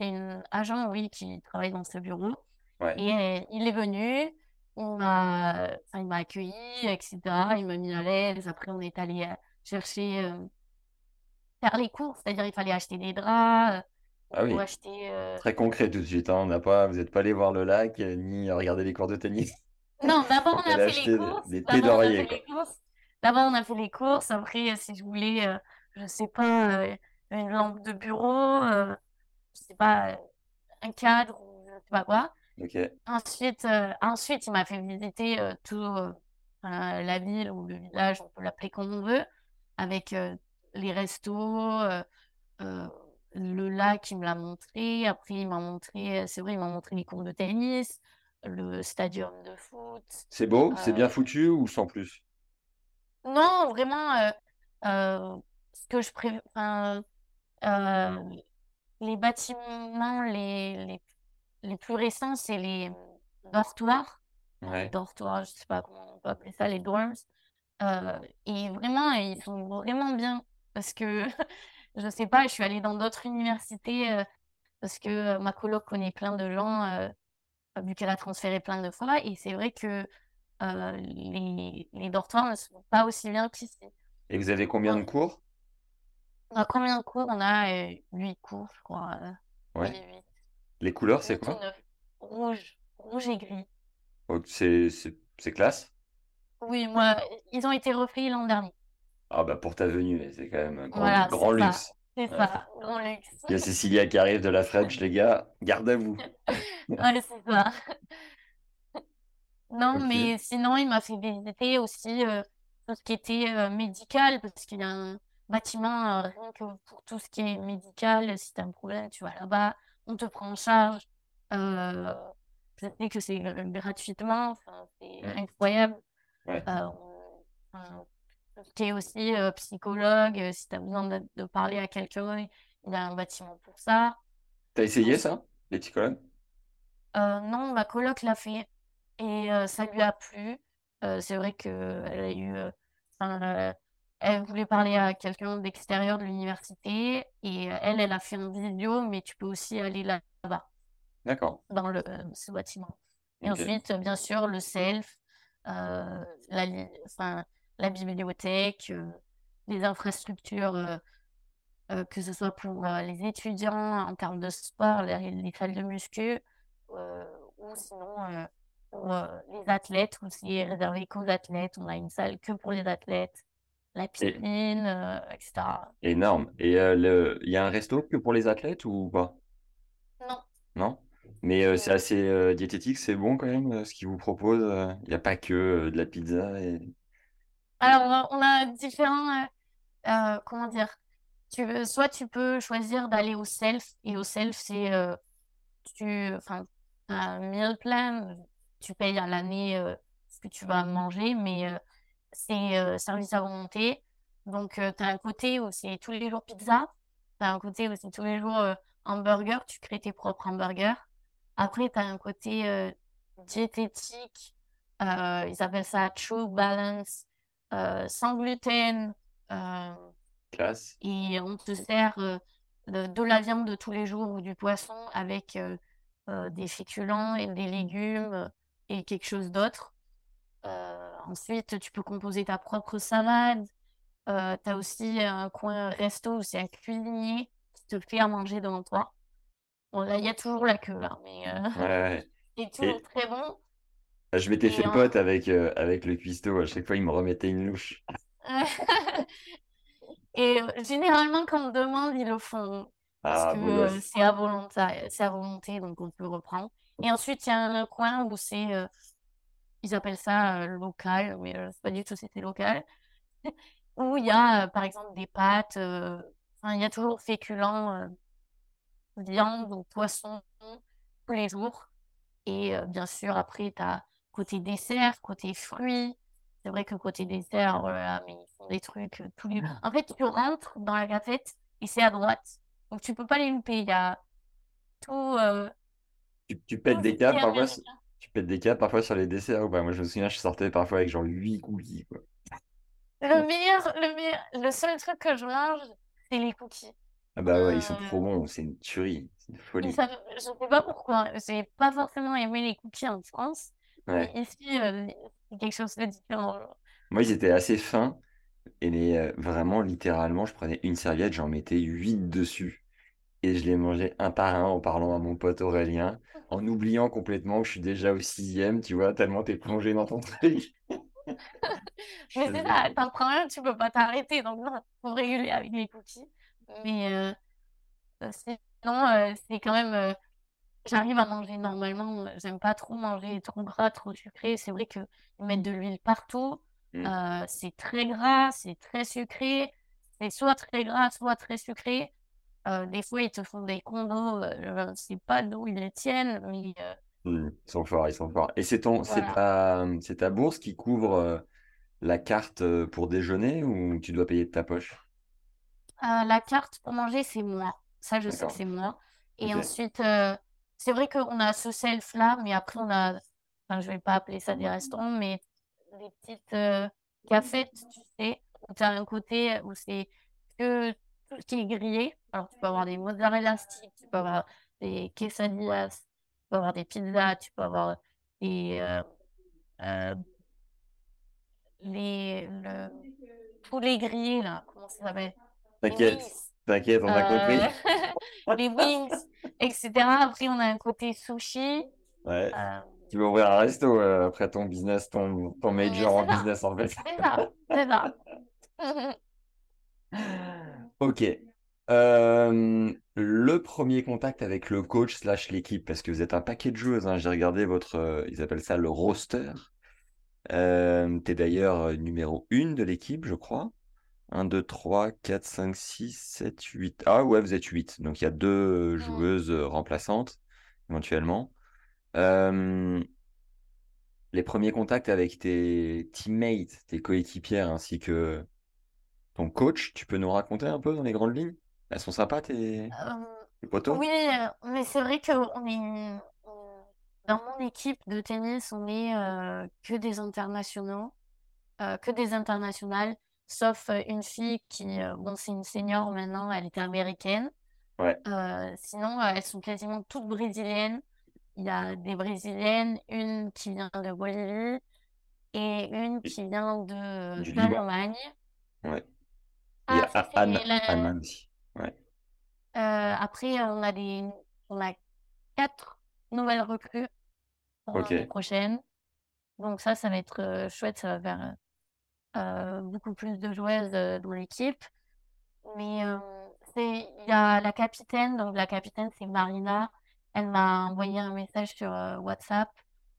c'est une agent, oui, qui travaille dans ce bureau. Ouais. Et euh, il est venu, il m'a, enfin, il m'a accueilli, etc. Il m'a mis à l'aise. Après, on est allé euh, chercher, euh, faire les courses, c'est-à-dire il fallait acheter des draps, Ah ou oui. acheter. euh, Très concret tout de suite, hein. On n'a pas, vous n'êtes pas allé voir le lac, euh, ni regarder les cours de tennis. Non, d'abord on Vous a fait les des, courses. des D'abord on a fait les courses. D'abord on a fait les courses. Après, euh, si je voulais, euh, je sais pas, euh, une lampe de bureau, euh, je sais pas, euh, un cadre ou je sais pas quoi. Ensuite, euh, ensuite il m'a fait visiter euh, tout euh, la ville ou le village, on peut l'appeler comme on veut, avec les restos, le lac, il me l'a montré. Après, il m'a montré, c'est vrai, il m'a montré les cours de tennis, le stadium de foot. C'est beau? C'est bien foutu ou sans plus? non, vraiment, ce que je préfère, euh, les bâtiments les, les, les plus récents, c'est les dortoirs. Les dortoirs, je sais pas comment on peut appeler ça, les dorms. Euh, et vraiment, ils sont vraiment bien. Parce que, je sais pas, je suis allée dans d'autres universités euh, parce que euh, ma coloc connaît plein de gens, vu qu'elle a transféré plein de fois. Et c'est vrai que les, les dortoirs ne sont pas aussi bien qu'ici. Et vous avez combien de cours? On a combien de cours? On a euh, 8 cours, je crois. euh, oui, Ouais. 8. Les couleurs, c'est 8 ou quoi? 9. Rouge, rouge et gris. Oh, c'est, classe? Oui, moi, ils ont été refaits l'an dernier. Ah bah pour ta venue, c'est quand même un grand, Voilà, grand c'est ça. luxe. C'est Ouais. ça, grand luxe. Il y a Cécilia qui arrive de la French, les gars. Garde à vous. Ouais, c'est ça. Non, mais sinon, il m'a fait visiter aussi euh, tout ce qui était euh, médical, parce qu'il y a un bâtiment, euh, rien que pour tout ce qui est médical, si tu as un problème, tu vas là-bas, on te prend en charge. Euh, sais que c'est euh, gratuitement, c'est incroyable. Ouais. Euh, qui est aussi psychologue, si tu as besoin de, de parler à quelqu'un, il y a un bâtiment pour ça. T'as essayé ça, les psychologues? non, ma coloc l'a fait et ça lui a plu. C'est vrai qu'elle a eu, enfin, elle voulait parler à quelqu'un d'extérieur de l'université et euh, elle, elle a fait un vidéo, mais tu peux aussi aller là- là-bas D'accord. dans le, euh, ce bâtiment. Et ensuite, bien sûr, le self, euh, la, li- enfin, la bibliothèque, euh, les infrastructures, euh, que ce soit pour les étudiants en termes de sport, les, les salles de muscu, ou sinon pour les athlètes, où c'est réservé qu'aux athlètes. On a une salle que pour les athlètes, la piscine, euh, etc. énorme. Et euh, il y a un resto que pour les athlètes ou pas? Non, Non? Mais euh, c'est assez diététique, c'est bon quand même ce qu'ils vous proposent. Il n'y a pas que de la pizza et... Alors, on a différents, comment dire, tu veux, soit tu peux choisir d'aller au self, et au self, c'est, tu, enfin, un meal plan, tu payes à l'année ce que tu vas manger, mais c'est euh, service à volonté. Donc, tu as un côté où c'est tous les jours pizza, tu as un côté où c'est tous les jours euh, hamburger, tu crées tes propres hamburgers. Après, tu as un côté euh, diététique, euh, ils appellent ça True Balance, euh, sans gluten, euh, Classe. et on te sert euh, de, de la viande de tous les jours ou du poisson avec euh, euh, des féculents et des légumes euh, et quelque chose d'autre. Euh, ensuite, tu peux composer ta propre salade. Euh, tu as aussi un coin resto où c'est un cuisinier qui te fait à manger devant toi. Bon, là, il y a toujours la queue, là, mais euh, Ouais, c'est toujours Et très bon. je m'étais fait en- pote avec, euh, avec le cuistot. À chaque fois, il me remettait une louche. Et généralement, quand on demande, ils le font. Parce Ah, que euh, c'est à volonté, c'est à volonté, donc on peut reprendre. Et ensuite, il y a un coin où c'est, euh, ils appellent ça euh, local, mais euh, sais pas du tout c'est local, où il y a, euh, par exemple, des pâtes, il y a toujours féculents, viande ou poisson tous les jours. Et bien sûr, après, tu as côté dessert, côté fruits. C'est vrai que côté dessert, voilà, mais ils font des trucs tous les... En fait, tu rentres dans la cafette et c'est à droite. Donc, tu peux pas les louper. Il y a tout, euh, Tu, pètes des câbles parfois. Tu pètes des câbles parfois sur les desserts ou pas? Moi, je me souviens, je sortais parfois avec genre 8 cookies, quoi. Le meilleur, le meilleur, le seul truc que je mange, c'est les cookies. Ah bah ouais, ils sont trop Euh, bons, c'est une tuerie, c'est une folie. ça, je sais pas pourquoi. J'ai pas forcément aimé les cookies en France, mais ici, euh, c'est quelque chose de différent. Moi, ils étaient assez fins et les, euh, vraiment, littéralement, je prenais une serviette, j'en mettais 8 dessus et je les mangeais un par un en parlant à mon pote Aurélien, en oubliant complètement que je suis déjà au sixième, tu vois, tellement t'es plongé dans ton truc. Mais c'est ça, t'en prends un, tu peux pas t'arrêter, donc non, faut réguler avec les cookies. Mais euh, euh, sinon, euh, c'est quand même, euh, j'arrive à manger normalement. euh, J'aime pas trop manger trop gras, trop sucré. C'est vrai que ils mettent de l'huile partout. Mm. euh, c'est très gras, c'est très sucré. C'est soit très gras, soit très sucré. Euh, des fois, ils te font des combos. Euh, je sais pas d'où ils les tiennent, mais euh, Mm. Ils sont forts, ils sont forts. Et c'est ton, c'est voilà. ta, c'est ta bourse qui couvre la carte pour déjeuner ou tu dois payer de ta poche? La carte pour manger, c'est moi. Ça, je sais que c'est moi. Et ensuite, c'est vrai qu'on a ce self-là, mais après, on a, enfin, je vais pas appeler ça des restaurants, mais des petites cafettes, tu sais, où tu as un côté où c'est que qui est grillé. Alors, tu peux avoir des mozzarella sticks, tu peux avoir des quesadillas, tu peux avoir des pizzas, tu peux avoir des, euh, euh, les, le poulet grillé, là, comment ça s'appelle? T'inquiète, t'inquiète, on a compris. Euh, les wings, etc. Après, on a un côté sushi. Ouais. Tu veux ouvrir un resto après ton business, ton, ton major en ça, business en fait? c'est ça, c'est ça. Ok. Euh, le premier contact avec le coach slash l'équipe, parce que vous êtes un paquet de joueuses, hein, j'ai regardé votre, euh, ils appellent ça le roster. Euh, t'es d'ailleurs euh, numéro 1 de l'équipe, je crois. 1, 2, 3, 4, 5, 6, 7, 8. Ah ouais, vous êtes 8. Donc il y a deux Mm. joueuses euh, remplaçantes, éventuellement. Euh, les premiers contacts avec tes teammates, tes coéquipières, ainsi que ton coach, tu peux nous raconter un peu dans les grandes lignes? Elles sont sympas, tes, Euh, tes potos? oui, euh, mais c'est vrai que on est dans mon équipe de tennis, on est euh, que des internationaux, euh, que des internationales, sauf une fille qui, euh, bon, c'est une senior maintenant, elle était américaine. Ouais. Sinon, elles sont quasiment toutes brésiliennes. Il y a des brésiliennes, une qui vient de Bolivie et une qui vient de Du Liban. d'Allemagne. Ouais. Ah, ça, Anne, la- Anna aussi. Ouais. Euh, après, on a des, on a quatre nouvelles recrues pour l'année prochaine. Donc ça, ça va être euh, chouette. Ça va faire euh, beaucoup plus de joueuses dans l'équipe. Mais euh, c'est, il y a la capitaine. Donc la capitaine, c'est Marina. elle m'a envoyé un message sur WhatsApp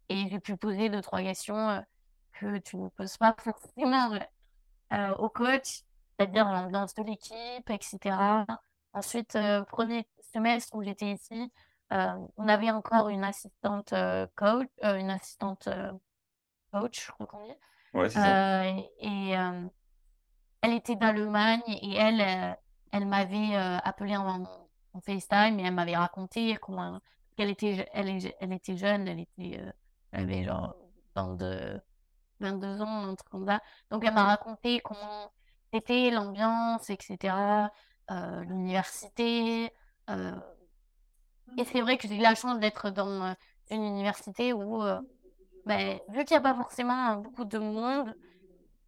et j'ai pu poser deux, trois questions que tu ne poses pas forcément au coach, c'est-à-dire l'ambiance de l'équipe, etc. Ensuite, premier semestre où j'étais ici, on avait encore une assistante coach, une assistante coach, je crois qu'on dit. Ouais, c'est ça. et elle était d'Allemagne et elle, elle m'avait appelé en, en FaceTime et elle m'avait raconté comment qu'elle était, elle, elle était jeune, elle était, elle avait genre 22, 22 ans, un truc comme ça. Donc elle m'a raconté comment l'ambiance, etc., euh, l'université. Euh, et c'est vrai que j'ai la chance d'être dans une université où, euh, ben, vu qu'il n'y a pas forcément beaucoup de monde,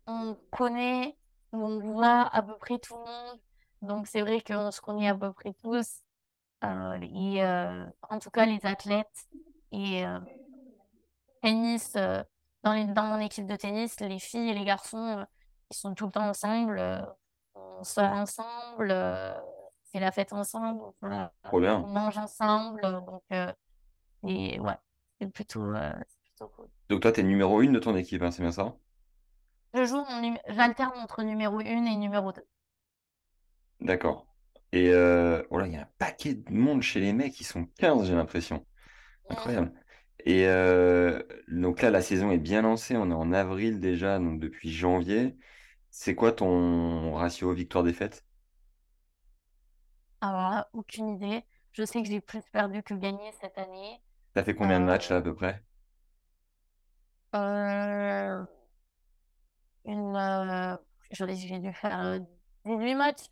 on connaît, on voit à peu près tout le monde. Donc c'est vrai qu'on se connaît à peu près tous. en tout cas, les athlètes. Et tennis, dans, dans mon équipe de tennis, les filles et les garçons, ils sont tout le temps ensemble. on sort ensemble, c'est la fête ensemble, on mange ensemble. Donc, et ouais, c'est plutôt, plutôt cool. Donc toi, tu es numéro une de ton équipe, hein, c'est bien ça? Je joue, j'alterne entre numéro 1 et numéro 2. D'accord. Et euh, oh il y a un paquet de monde chez les mecs, ils sont 15, j'ai l'impression. Incroyable. Et euh, donc là, la saison est bien lancée. On est en avril déjà, donc depuis janvier. C'est quoi ton ratio victoire-défaite? Alors aucune idée. Je sais que j'ai plus perdu que gagné cette année. T'as fait combien de matchs là à peu près? euh, une, euh, j'ai dû faire 18 matchs.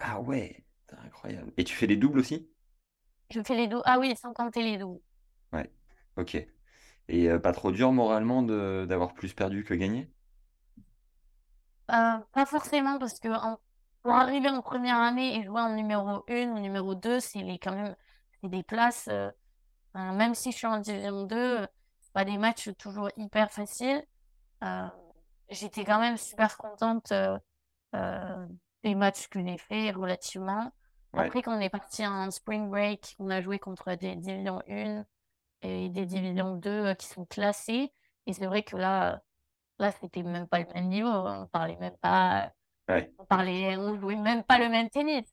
Ah ouais, c'est incroyable. Et tu fais les doubles aussi? Je fais les doubles. Ah oui, sans compter les doubles. Ouais. Ok. Et euh, pas trop dur moralement de d'avoir plus perdu que gagné? Euh, pas forcément, parce que pour arriver en première année et jouer en numéro 1 ou numéro 2, c'est quand même des places. Euh, même si je suis en division 2, c'est pas des matchs toujours hyper faciles. j'étais quand même super contente des matchs que j'ai fait relativement. Après, quand on est parti en spring break, on a joué contre des divisions 1 et des divisions 2 euh, qui sont classées. Et c'est vrai que là, là, c'était même pas le même niveau. On parlait même pas. On parlait, on jouait même pas le même tennis.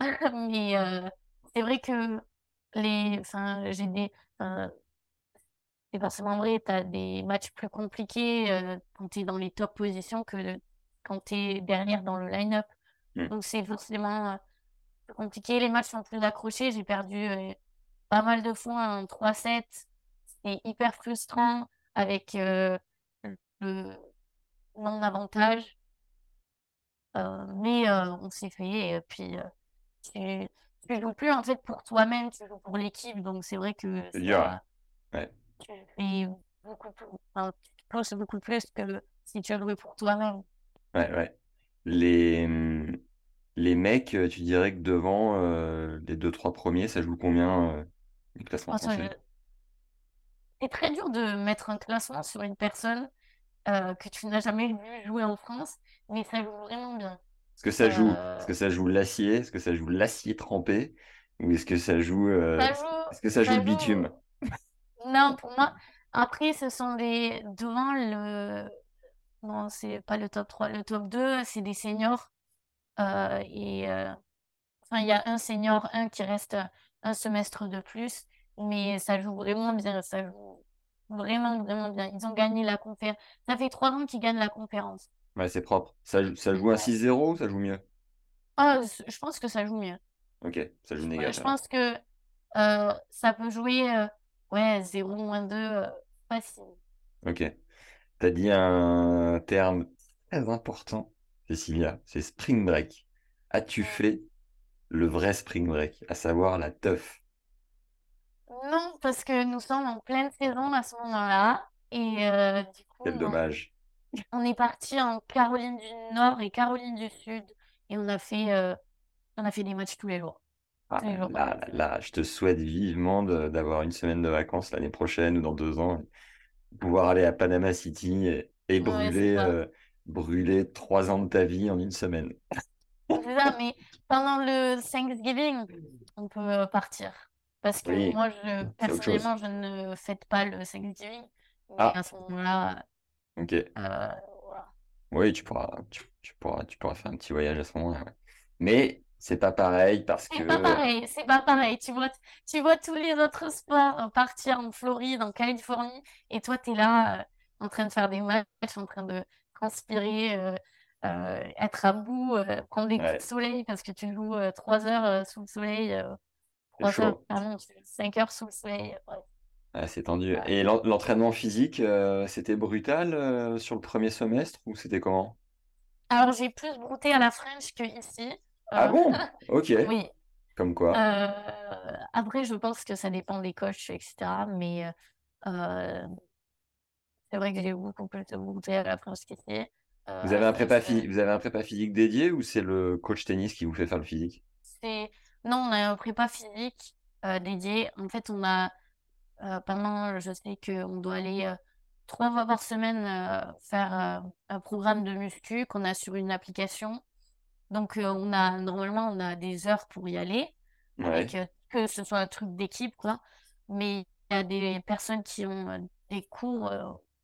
Mais euh, c'est vrai que les, enfin, j'ai des, c'est forcément vrai, tu as des matchs plus compliqués euh, quand tu es dans les top positions que quand tu es derrière dans le line-up. Mmh. Donc c'est forcément plus compliqué. Les matchs sont plus accrochés. J'ai perdu pas mal de fois en 3-7. C'était hyper frustrant avec euh, le non-avantage. Euh, mais euh, on s'est fait. Et puis, tu, tu joues plus en fait pour toi-même, tu joues pour l'équipe. Donc, c'est vrai que c'est dur. Ouais. tu fais beaucoup plus, enfin, tu beaucoup plus que si tu as joué pour toi-même. Ouais, ouais. Les, hum, les mecs, tu dirais que devant les deux, trois premiers, ça joue combien classement oh, C'est très dur de mettre un classement sur une personne euh, que tu n'as jamais vu jouer en France, mais ça joue vraiment bien. Est-ce que ça joue, est-ce que ça joue l'acier, est-ce que ça joue l'acier trempé, ou est-ce que ça joue, euh, est-ce que ça joue le bitume? Non, pour moi. Après, ce sont des devant le. Non, c'est pas le top 3. Le top 2, c'est des seniors. Euh, et enfin, il y a un senior, un qui reste un semestre de plus, mais ça joue vraiment bien, ça joue vraiment, vraiment bien. Ils ont gagné la conférence. Ça fait trois ans qu'ils gagnent la conférence. Ouais, c'est propre. Ça, ça joue à 6-0 ou ça joue mieux? Ah, je pense que ça joue mieux. Ok, ça joue négatif. Je pense que euh, ça peut jouer euh, ouais, 0 moins 2, euh, facile. Ok. Tu as dit un terme très important, Cécilia, c'est spring break. As-tu fait le vrai spring break, à savoir la teuf? Non, parce que nous sommes en pleine saison à ce moment-là. Et euh, du coup, Quel dommage. on est parti en Caroline du Nord et Caroline du Sud. Et on a fait, euh, on a fait des matchs tous les jours. Ah, là, là, je te souhaite vivement d'avoir une semaine de vacances l'année prochaine ou dans deux ans, pouvoir aller à Panama City et, brûler, euh, brûler trois ans de ta vie en une semaine. C'est ça, mais pendant le Thanksgiving, on peut partir. Parce que Oui, moi, je, personnellement, je ne fête pas le Thanksgiving. Mais Ah, à ce moment-là, ok. euh, voilà. Oui, tu pourras, tu, tu pourras, tu pourras faire un petit voyage à ce moment-là. ouais. Mais c'est pas pareil parce C'est pas que. pareil, c'est pas pareil. Tu vois, tu vois tous les autres sports euh, partir en Floride, en Californie, et toi, tu es là euh, en train de faire des matchs, en train de transpirer, euh, euh, être à bout, prendre des coups de soleil parce que tu joues trois heures sous le soleil, euh, c'est trois heures, chaud. pardon, cinq heures sous le soleil. ouais. Ouais, c'est tendu. Ouais. Et l'en- l'entraînement physique, euh, c'était brutal euh, sur le premier semestre ou c'était comment? Alors, j'ai plus brouté à la French que ici. Ah Euh, bon? Ok. oui. Comme quoi? Après, je pense que ça dépend des coachs, etc. Mais c'est vrai que j'ai beaucoup plus brouté à la French qu'ici. Vous avez un prépa vous avez un prépa physique dédié ou c'est le coach tennis qui vous fait faire le physique? c'est... Non, on a un prépa physique euh, dédié. En fait, on a... euh, pendant, je sais qu'on doit aller euh, trois fois par semaine faire un programme de muscu qu'on a sur une application. Donc, on a, normalement, on a des heures pour y aller, Ouais, que ce soit un truc d'équipe, quoi. Mais il y a des personnes qui ont des cours,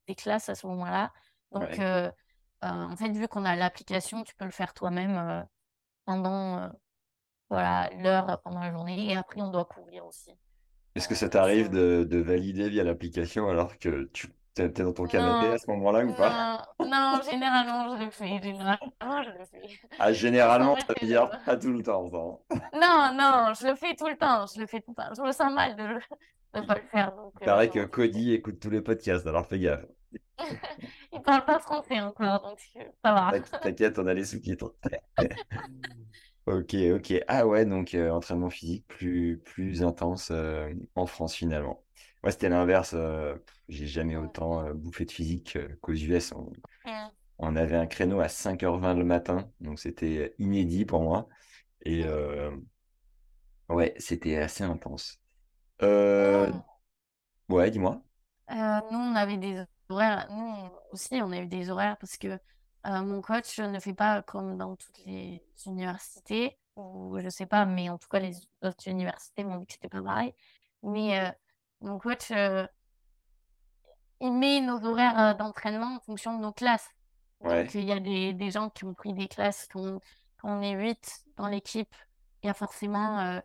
des classes à ce moment-là. Donc, ouais. en fait, vu qu'on a l'application, tu peux le faire toi-même pendant voilà, l'heure, pendant la journée. Et après, on doit courir aussi. Est-ce que ça Euh, t'arrive ça- de, de valider via l'application alors que tu t'es dans ton canapé Non, à ce moment-là ou pas? non, non, généralement, je le fais. Généralement, je le fais. Ah, généralement, ça veut dire pas tout le temps, ça. Non, non, je le fais tout le temps. Je le fais tout le temps. Je me sens mal de ne pas le faire. Donc, euh, Paraît que. Cody écoute tous les podcasts, alors fais gaffe. Il parle pas français encore, donc euh, ça va. T'inqui- T'inquiète, on a les sous-titres. Ok, ok. Ah ouais, donc euh, entraînement physique plus, plus intense euh, en France finalement. Moi, c'était l'inverse. euh, pff, j'ai jamais autant euh, bouffé de physique euh, qu'aux US. On, on avait un créneau à 5h20 le matin, donc c'était inédit pour moi. Et euh, ouais, c'était assez intense. Euh, ouais, dis-moi. euh, nous, on avait des horaires. Nous aussi, on a eu des horaires parce que euh, mon coach ne fait pas comme dans toutes les universités, ou je sais pas, mais en tout cas, les autres universités m'ont dit que c'était pas pareil. Mais euh, mon coach, euh, il met nos horaires euh, d'entraînement en fonction de nos classes. Donc, il y a des, des gens qui ont pris des classes, quand, on est 8 dans l'équipe, il y a forcément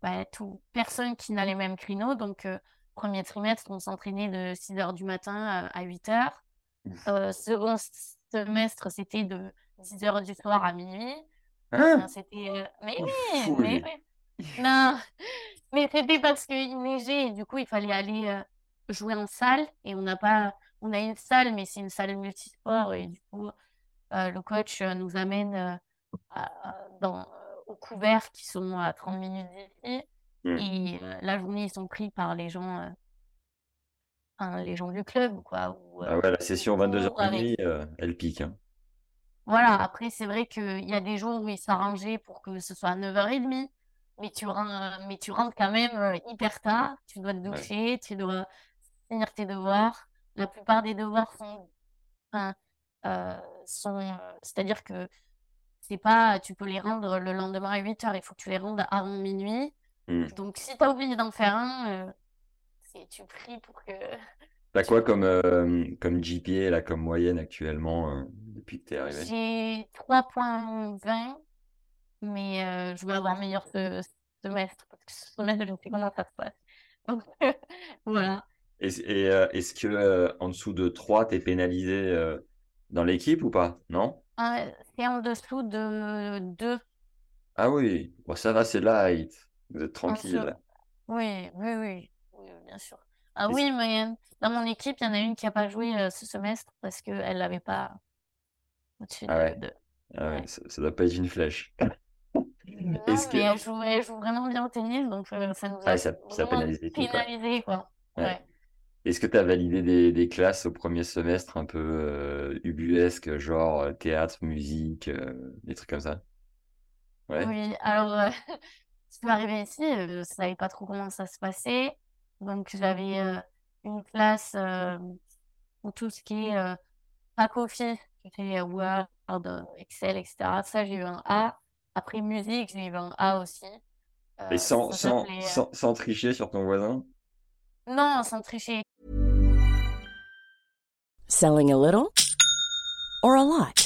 bah, tout, personne qui n'a les mêmes créneaux. Donc, premier trimestre, on s'entraînait de 6 heures du matin à 8 heures. Ouf. Euh, second s- semestre, c'était de 10 heures du soir à minuit. Hein? Enfin, c'était... euh, Mais est oui, mais oui. Non, mais c'était parce qu'il neigeait et du coup, il fallait aller euh, jouer en salle. Et on n'a pas... On a une salle, mais c'est une salle multisport. Et du coup, euh, le coach nous amène euh, à- à- dans, aux couverts qui sont à 30 minutes d'ici. Hmm. Et euh, la journée, ils sont pris par les gens, enfin, les gens du club, quoi. Ou, Ah euh, ouais, la on session court 22h avec euh, elle pique. hein. Voilà, après, c'est vrai qu'il y a des jours où il s'arrangeait pour que ce soit à 9h30, mais tu rentres, mais tu rentres quand même euh, hyper tard, tu dois te Ouais. doucher, tu dois finir tes devoirs. La plupart des devoirs sont, enfin, euh, sont, euh, c'est-à-dire que c'est pas, tu peux les rendre le lendemain à 8h, il faut que tu les rendes avant minuit. Hmm. Donc, si tu as oublié d'en faire un, euh, tu pries pour que T'as quoi comme, euh, comme GPA, là, comme moyenne actuellement, euh, depuis que t'es arrivé? J'ai 3.20, mais euh, je vais avoir meilleur ce semestre, parce que ce semestre, je sais comment ça se passe. Donc, voilà. Est-ce et, euh, est-ce que en dessous de 3, t'es pénalisé dans l'équipe ou pas? Non? Ah, c'est en dessous de 2. Ah oui, bon, ça va, c'est light. Vous êtes tranquille. Oui, oui, oui, bien sûr. Ah oui, mais dans mon équipe, il y en a une qui n'a pas joué euh, ce semestre parce qu'elle l'avait pas au-dessus Ah de ouais, 2. ah ouais, Ouais. ça, ça doit pas être une flèche. Non, Est-ce que... mais elle joue, elle joue vraiment bien au tennis, donc euh, ça nous Ah, a ça, ça ouais. pénalisé, quoi. Ouais. Ouais. Est-ce que tu as validé des, des classes au premier semestre un peu euh, ubuesques, genre théâtre, musique, des trucs comme ça? Oui, alors, je suis arrivée ici, je savais pas trop comment ça se passait. Donc, j'avais euh, une classe euh, pour tout ce qui est euh, tu sais, Word, euh, Excel, etc. Ça, j'ai eu un A. Après, musique, j'ai eu un A aussi. Et Euh, sans, sans, euh, sans, sans tricher sur ton voisin? Non, sans tricher. Selling a little or a lot?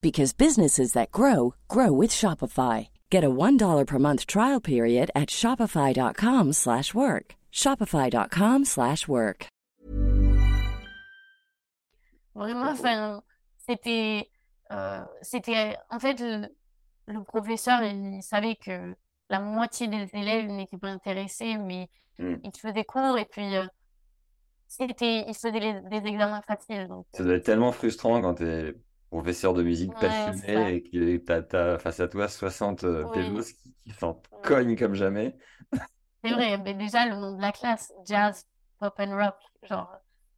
because businesses that grow grow with Shopify. Get a $1 per month trial period at shopify.com/work. shopify.com/work. Vraiment, enfin, c'était, euh, c'était, en fait, le, le professeur, il savait que la moitié des élèves n'étaient pas intéressés, mais Hmm. il faisait cours et puis euh, c'était, il faisait les- des examens faciles. Donc, Ça doit être tellement frustrant quand tu es professeur de musique Ouais, passionné et que t'as, face à toi 60 euh, Oui. pélos qui, qui s'en cognent comme jamais. c'est vrai, mais déjà, le nom de la classe, jazz, pop and rock, genre,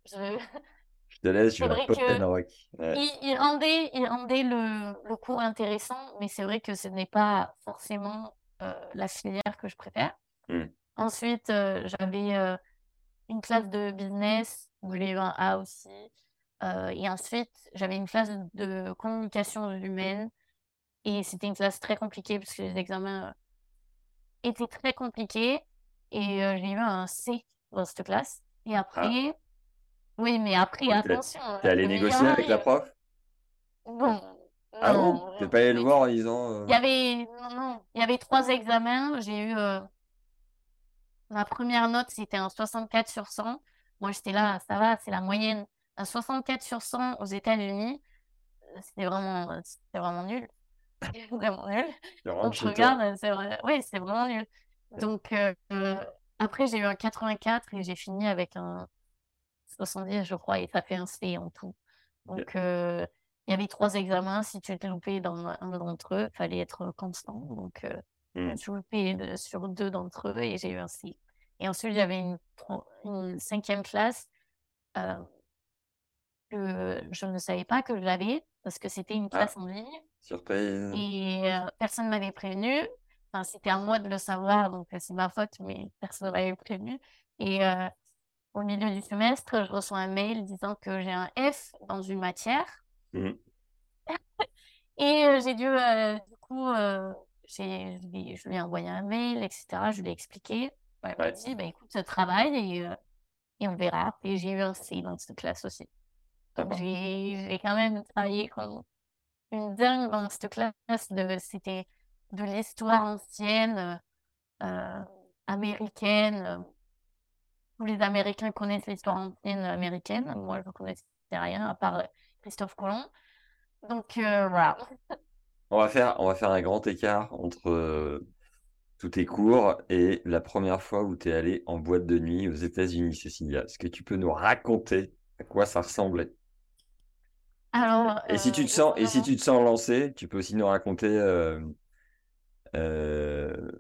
je, Je te laisse, je vais pop and rock. Ouais. Il, il rendait, il rendait le, le cours intéressant, mais c'est vrai que ce n'est pas forcément euh, la filière que je préfère. Hmm. Ensuite, euh, j'avais euh, une classe de business où j'ai eu un A aussi. Euh, et ensuite, j'avais une classe de communication humaine. Et c'était une classe très compliquée parce que les examens euh, étaient très compliqués. Et euh, j'ai eu un C dans cette classe. Et après, oui, mais après, t'es- attention. T'es allé négocier meilleur avec la prof? Bon, Ah bon? non, T'es pas allé le voir en disant euh, Il y avait, non, non, il y avait trois examens. J'ai eu, euh, ma première note, c'était un 64 sur 100. Moi, j'étais là, ça va, c'est la moyenne. Un 64 sur 100 aux États-Unis, euh, c'était vraiment, euh, c'était vraiment nul. C'était Vraiment nul. Donc, je regarde, c'est vrai, oui, c'est vraiment nul. Donc, euh, euh, après, j'ai eu un 84 et j'ai fini avec un 70, je crois, et ça fait un C en tout. Donc, euh, il y avait trois examens. Si tu te loupais dans un d'entre eux, il fallait être constant. Donc, euh, Hmm. je loupais sur deux d'entre eux et j'ai eu un C. Et ensuite, j'avais une, une cinquième classe euh, que je ne savais pas que je l'avais parce que c'était une Ah. classe en ligne. Surprise. Et euh, personne ne m'avait prévenu. Enfin, c'était à moi de le savoir, donc euh, c'est ma faute, mais personne ne m'avait prévenu. Et euh, au milieu du semestre, je reçois un mail disant que j'ai un F dans une matière. Mhm. Et euh, j'ai dû, euh, du coup, euh, j'ai, je lui, ai envoyé un mail, etc. Je lui ai expliqué. Elle m'a Ouais. dit, bah, écoute, travaille et, euh, et on verra. Et j'ai eu un C dans cette classe aussi. J'ai quand même travaillé comme une dingue dans cette classe. De, c'était de l'histoire ancienne, euh, américaine. Tous les Américains connaissent l'histoire ancienne américaine. Moi, je ne connaissais rien à part Christophe Colomb. Donc euh, voilà. On va faire, on va faire un grand écart entre euh, tous tes cours et la première fois où tu es allé en boîte de nuit aux États-Unis, Cécilia. Est-ce que tu peux nous raconter à quoi ça ressemblait? Alors, Et si tu euh, te sens, et si tu te sens lancé, tu peux aussi nous raconter euh, euh,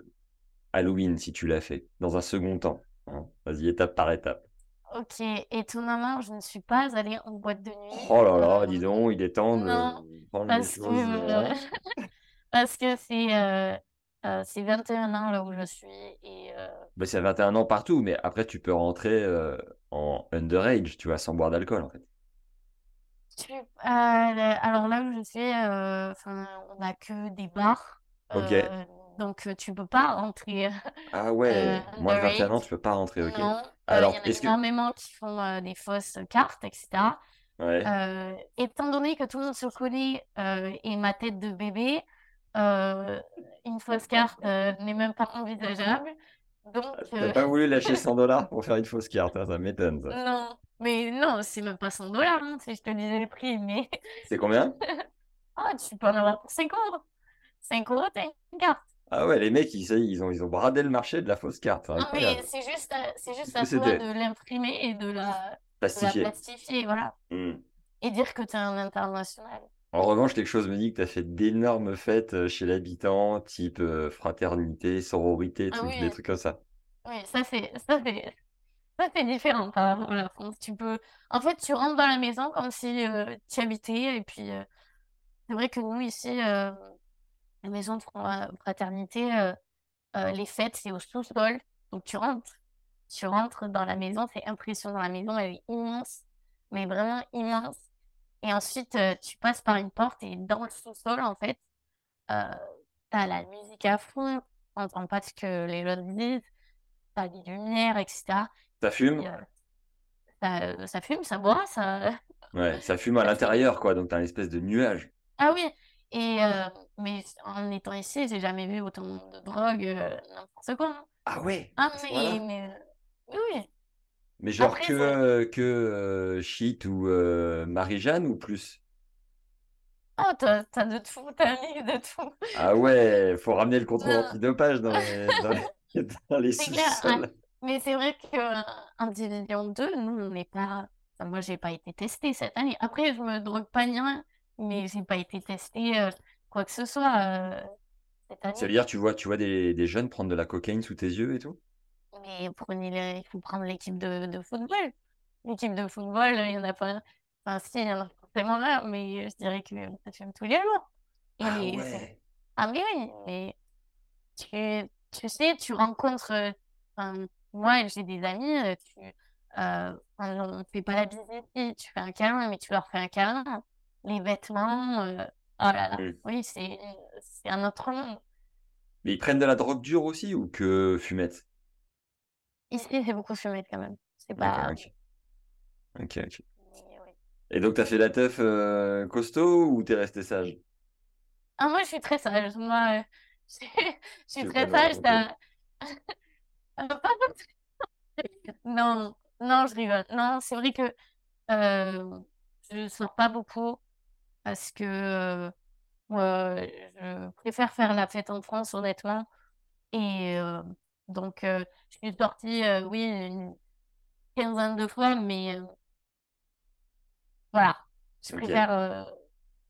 Halloween si tu l'as fait dans un second temps. hein. Vas-y, étape par étape. Ok, étonnamment, je ne suis pas allée en boîte de nuit. Oh là là, Euh, dis donc, il est temps de non, prendre les parce que, choses. hein. parce que c'est euh, euh, c'est 21 ans là où je suis et euh, Bah, c'est à 21 ans partout, mais après tu peux rentrer euh, en underage, tu vois, sans boire d'alcool en fait. Tu- euh, alors là où je suis, euh, enfin, on n'a que des bars, Ok. euh, donc euh, tu peux pas rentrer. Ah ouais, moins de 21 ans, tu peux pas rentrer, ok. Non, euh, Alors, il y en a est-ce que- énormément qui font euh, des fausses cartes, etc. Ouais. Euh, étant donné que tout le monde se connaît euh, et ma tête de bébé, euh, une fausse carte euh, n'est même pas envisageable. Donc, T'as euh, pas voulu lâcher 100 dollars pour faire une fausse carte, hein, ça m'étonne ça. non, mais non, c'est même pas 100 dollars, hein, si je te disais le prix, mais C'est combien? ah, tu peux en avoir pour 5 euros. 5 euros, t'as une carte. Ah ouais, les mecs, ils, ils ont, ils ont bradé le marché de la fausse carte, c'est Non, mais c'est juste, à- c'est juste à toi de l'imprimer et de la, de la plastifié? plastifier, voilà. Hmm. Et dire que t'es un international. En revanche, quelque chose me dit que tu as fait d'énormes fêtes euh, chez l'habitant, type euh, fraternité, sororité, Ah trucs- oui. des trucs comme ça. Oui, ça c'est ça c'est ça c'est différent par rapport à la France. Tu peux en fait, tu rentres dans la maison comme si, heu, tu habitais et puis, heu, c'est vrai que nous ici, heu, la maison de fra fraternité, les fêtes, c'est au sous-sol. Donc tu rentres tu rentres dans la maison, c'est impressionnant. La maison, elle est immense, mais vraiment immense et ensuite, tu passes par une porte et dans le sous-sol, en fait, heu, tu as la musique à fond, tu entends pas ce que les autres disent, tu as des lumières et cetera Ça fume? et heu, ça, fume, ça boit, ça Ouais, ça fume à l'intérieur, quoi, donc tu as un espèce de nuage. Ah oui et mais en étant ici, j'ai jamais vu autant de drogue, n'importe quoi, hein. Ah ouais, Ah à ce mais mais, oui, oui. Mais genre Après que, heu, que, shit ou, Marie-Jeanne ou plus? oh, tu as tu as de tout, tu as un mix de tout. Ah ouais, faut ramener le contrôle antidopage dans les dans les dans les C'est clair, ah, sous-sols. Mais c'est vrai qu'un division 2, nous, on n'est pas enfin, moi, j'ai pas été testée cette année. Après, je me drogue pas ni rien, mais j'ai pas été testée, heu, quoi que ce soit, heu, cette Ça veut année. dire tu vois tu vois des des jeunes prendre de la cocaïne sous tes yeux et tout? Mais prenez les il faut prendre l'équipe de de football. L'équipe de football, il y en a pas enfin si, il y en a forcément là, mais je dirais que ça fume tous les jours Ah ouais! ah mais oui, mais tu tu sais, tu rencontres, enfin, moi, j'ai des amis, heu, tu enfin, on fait pas la bise ici, tu fais un câlin, mais tu leur fais un câlin. Les vêtements, heu, oh là là, Mmh. oui, c'est c'est un autre monde. Mais ils prennent de la drogue dure aussi ou que fumette? Ici, c'est beaucoup fumé quand même. C'est pas OK. OK, oui. Et donc tu as fait la teuf, costaud ou tu es resté sage? Ah moi, je suis très sage. Moi, je suis très sage, ça non, non, je rigole. Non, c'est vrai que, heu, je sors pas beaucoup parce que, heu, je préfère faire la fête en France honnêtement et heu, donc heu, je suis sortie, oui, une quinzaine de fois mais voilà, je préfère,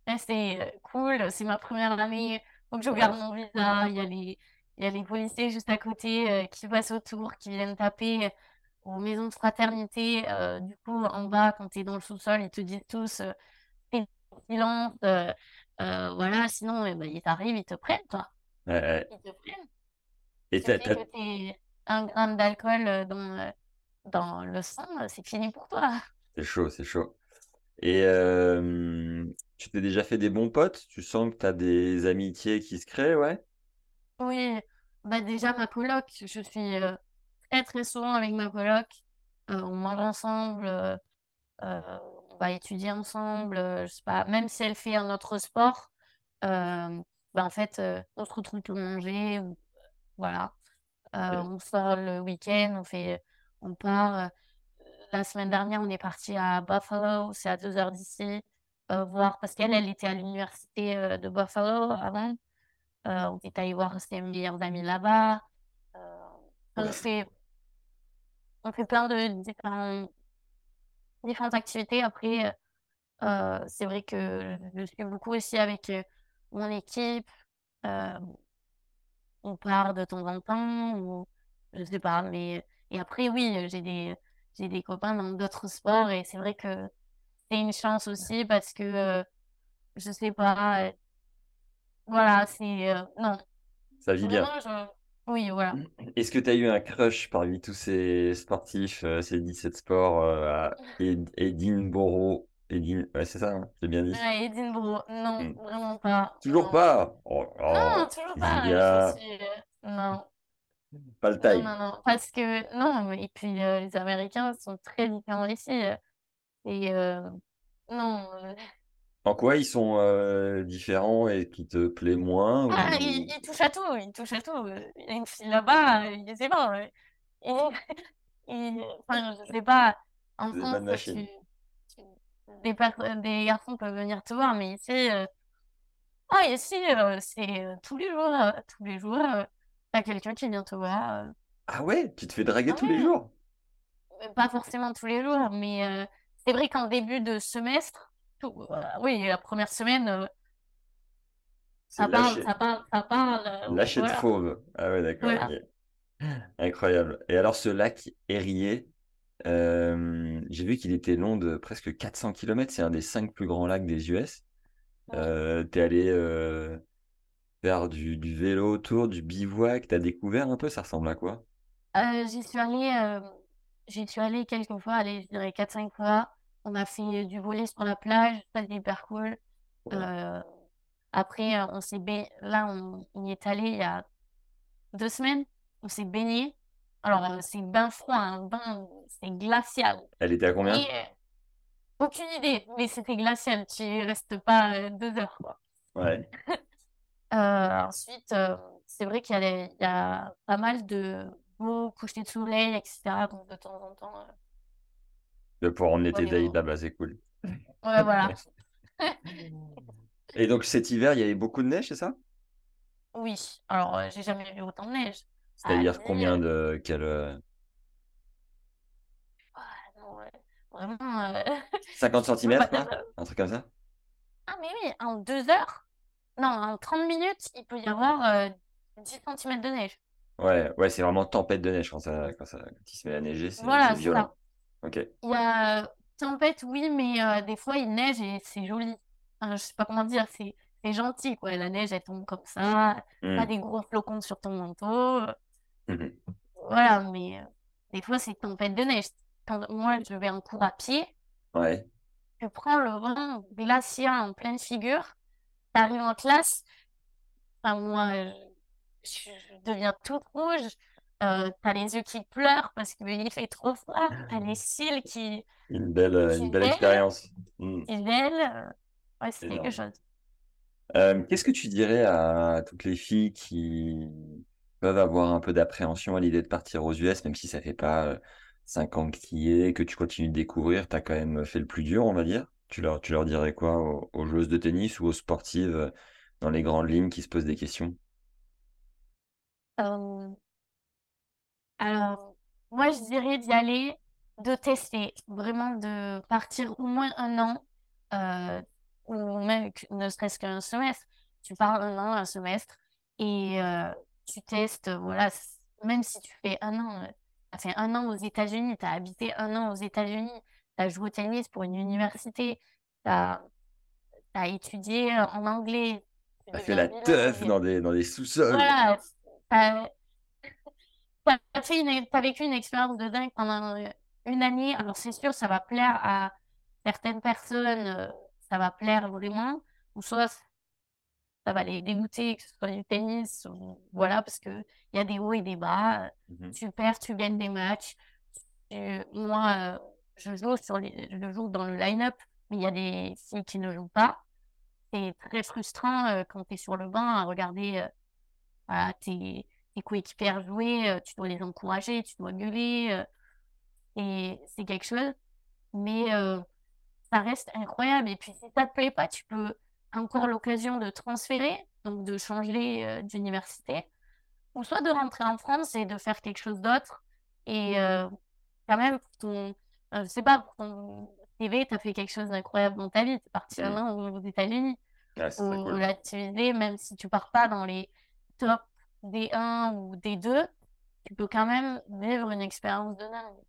rester, cool. C'est ma première année, que je garde mon visa. Il y a les il y a les policiers juste à côté, heu, qui passent autour, qui viennent taper, aux maisons de fraternité, heu, du coup, en bas, quand tu es dans le sous-sol, ils te disent tous, «Fais silence», voilà, sinon, eh bah, ils arrivent, ils te prennent. Ouais, ouais. Ils te prennent. Et tu que 1 gramme d'alcool, dans, dans le sang, c'est fini pour toi. c'est chaud, c'est chaud. Et tu t'es déjà fait des bons potes? Tu sens que tu as des amitiés qui se créent, ouais? Oui, bah, déjà ma coloc, je suis, heu, très, très souvent avec ma coloc, heu, on mange ensemble, heu, on va étudier ensemble, je sais pas, même si elle fait un autre sport, bah, en fait, heu, on se retrouve pour manger ou voilà. On sort le week-end, on fait on part, la semaine dernière, on est parti à Buffalo, c'est à 2 heures d'ici, voir parce qu'elle, elle était à l'université, de Buffalo avant. Heu, on est allé voir ses meilleurs amis là-bas. Heu, on fait on fait plein de différentes activités. Après, heu, c'est vrai que je suis beaucoup aussi avec, mon équipe. On part de temps en temps ou je sais pas, mais et après oui, j'ai des j'ai des copains dans d'autres sports et c'est vrai que c'est une chance aussi parce que, je sais pas, voilà, c'est, heu, non, Ça vit bien. vraiment je oui, voilà. Est-ce que tu as eu un crush parmi tous ces sportifs, heu, ces 17 sports, heu, à Ed Édimbourg Édim ouais, c'est ça, hein? J'ai bien dit? Édimbourg, non, Mmh. vraiment pas, Toujours non. pas? Oh Non, oh, toujours pas, je Julia, suis, heu, non, pas le non, time. non, non, parce que non, et puis, heu, les Américains sont très différents heu et non, En quoi ils sont, heu, différents et qui te plaît moins ah, ils ou? ils touchent à tout, ils touchent à tout, il y a une fille là-bas, je sais pas, et et enfin, je sais pas, en France, tu tu des garçons peuvent venir te voir, mais ici, heu, ah ici, heu, c'est, tous les jours, tous les jours, heu, tu as quelqu'un qui vient te voir, Ah ouais? Tu te fais draguer ah tous les jours? Pas forcément tous les jours, mais c'est vrai qu'en début de semestre, tout heu, oui, la première semaine, C'est ça parle ça parle ça parle, heu, lâcher de fauve. Ah ouais, d'accord. Incroyable. Et alors, ce lac Erie, euh, j'ai vu qu'il était long de presque 400 km. C'est un des cinq plus grands lacs des US. Ouais. Euh, t'es allé euh, faire du, du vélo autour, du bivouac. T'as découvert un peu, ça ressemble à quoi? Euh, j'y suis allée, euh, j'y suis allée quelques fois, allez, je dirais 4-5 fois. On a fait du volley sur la plage, ça c'était hyper cool. Euh, après, euh, on s'est ba- là, on, on y est allé il y a deux semaines. On s'est baigné. Alors, euh, c'est bain froid, un bain, c'est glacial. Elle était à Et combien? euh, aucune idée, mais c'était glacial. Tu restes pas euh, deux heures, quoi. Ouais. Euh, ensuite, euh, c'est vrai qu'il y y a pas mal de beaux couchers de soleil, etc. Donc, de temps en temps, euh, De pouvoir emmener tes dates là-bas, c'est cool. Ouais, voilà. Et donc cet hiver, il y avait beaucoup de neige, c'est ça? Oui, alors euh, j'ai jamais vu autant de neige. C'est-à-dire combien de... Quel, euh, ah non, ouais, vraiment. euh, 50 je peux cm, quoi? Un truc comme ça? Ah, mais oui, en deux heures, non, en 30 minutes, il peut y avoir euh, 10 cm de neige. Ouais, ouais, c'est vraiment tempête de neige quand ça, quand ça, quand il se met à neiger, c'est Voilà, c'est c'est violent. ça. Ok. Il y a tempête, oui, mais euh, des fois, il neige et c'est joli. Enfin, je sais pas comment dire, c'est c'est gentil, quoi. La neige, elle tombe comme ça, pas Hmm. des gros flocons sur ton manteau. Mhm. Voilà, mais euh, des fois, c'est tempête de neige. Quand moi, je vais en cours à pied, Ouais. tu prends le vent glacial en pleine figure, t'arrives en classe, enfin, moi, je, je deviens toute rouge, euh, t'as les yeux qui pleurent parce qu'il fait trop froid, t'as les cils qui, Une belle, euh, qui une belle expérience. Hmm. qui gèlent. euh, Ouais, c'est quelque chose. Euh, qu'est-ce que tu dirais à toutes les filles qui peuvent avoir un peu d'appréhension à l'idée de partir aux US, même si ça fait pas euh, cinq ans que tu y es, que tu continues de découvrir, tu as quand même fait le plus dur, on va dire? Tu leur, tu leur dirais quoi aux, aux joueuses de tennis ou aux sportives dans les grandes lignes qui se posent des questions? Euh, alors, moi, je dirais d'y aller, de tester, vraiment de partir au moins un an, euh, ou même ne serait-ce qu'un semestre. Tu pars un an, un semestre, et euh, tu testes, euh, voilà, même si tu fais un an, tu as fait un an aux États-Unis, tu as habité un an aux États-Unis, tu as joué au tennis pour une université, tu as, étudié en anglais, tu T'as fait la teuf dans des, dans des sous-sols. Voilà, t'as, t'as fait une, vécu une expérience de dingue pendant euh, une année. Alors, c'est sûr, ça va plaire à certaines personnes, euh, ça va plaire vraiment, ou soit ça va les dégoûter, que ce soit du tennis, ou voilà, parce que il y a des hauts et des bas. Mhm. Tu perds, tu gagnes des matchs. Tu- moi, euh, je joue sur les, je joue dans le line-up, mais il y a des filles qui ne jouent pas. C'est très frustrant euh, quand tu es sur le banc à regarder euh, voilà, tes, tes coéquipières jouer, euh, tu dois les encourager, tu dois gueuler, euh, et c'est quelque chose. Mais euh, ça reste incroyable. Et puis, si ça te plaît pas, tu peux encore l'occasion de transférer, donc de changer euh, d'université, ou soit de rentrer en France et de faire quelque chose d'autre. Et euh, quand même, pour ton, je sais pas, pour ton CV, tu as fait quelque chose d'incroyable dans ta vie. Tu es parti an aux États-Unis très ou cool. même si tu pars pas dans les top D1 ou D2, tu peux quand même vivre une expérience de dingue.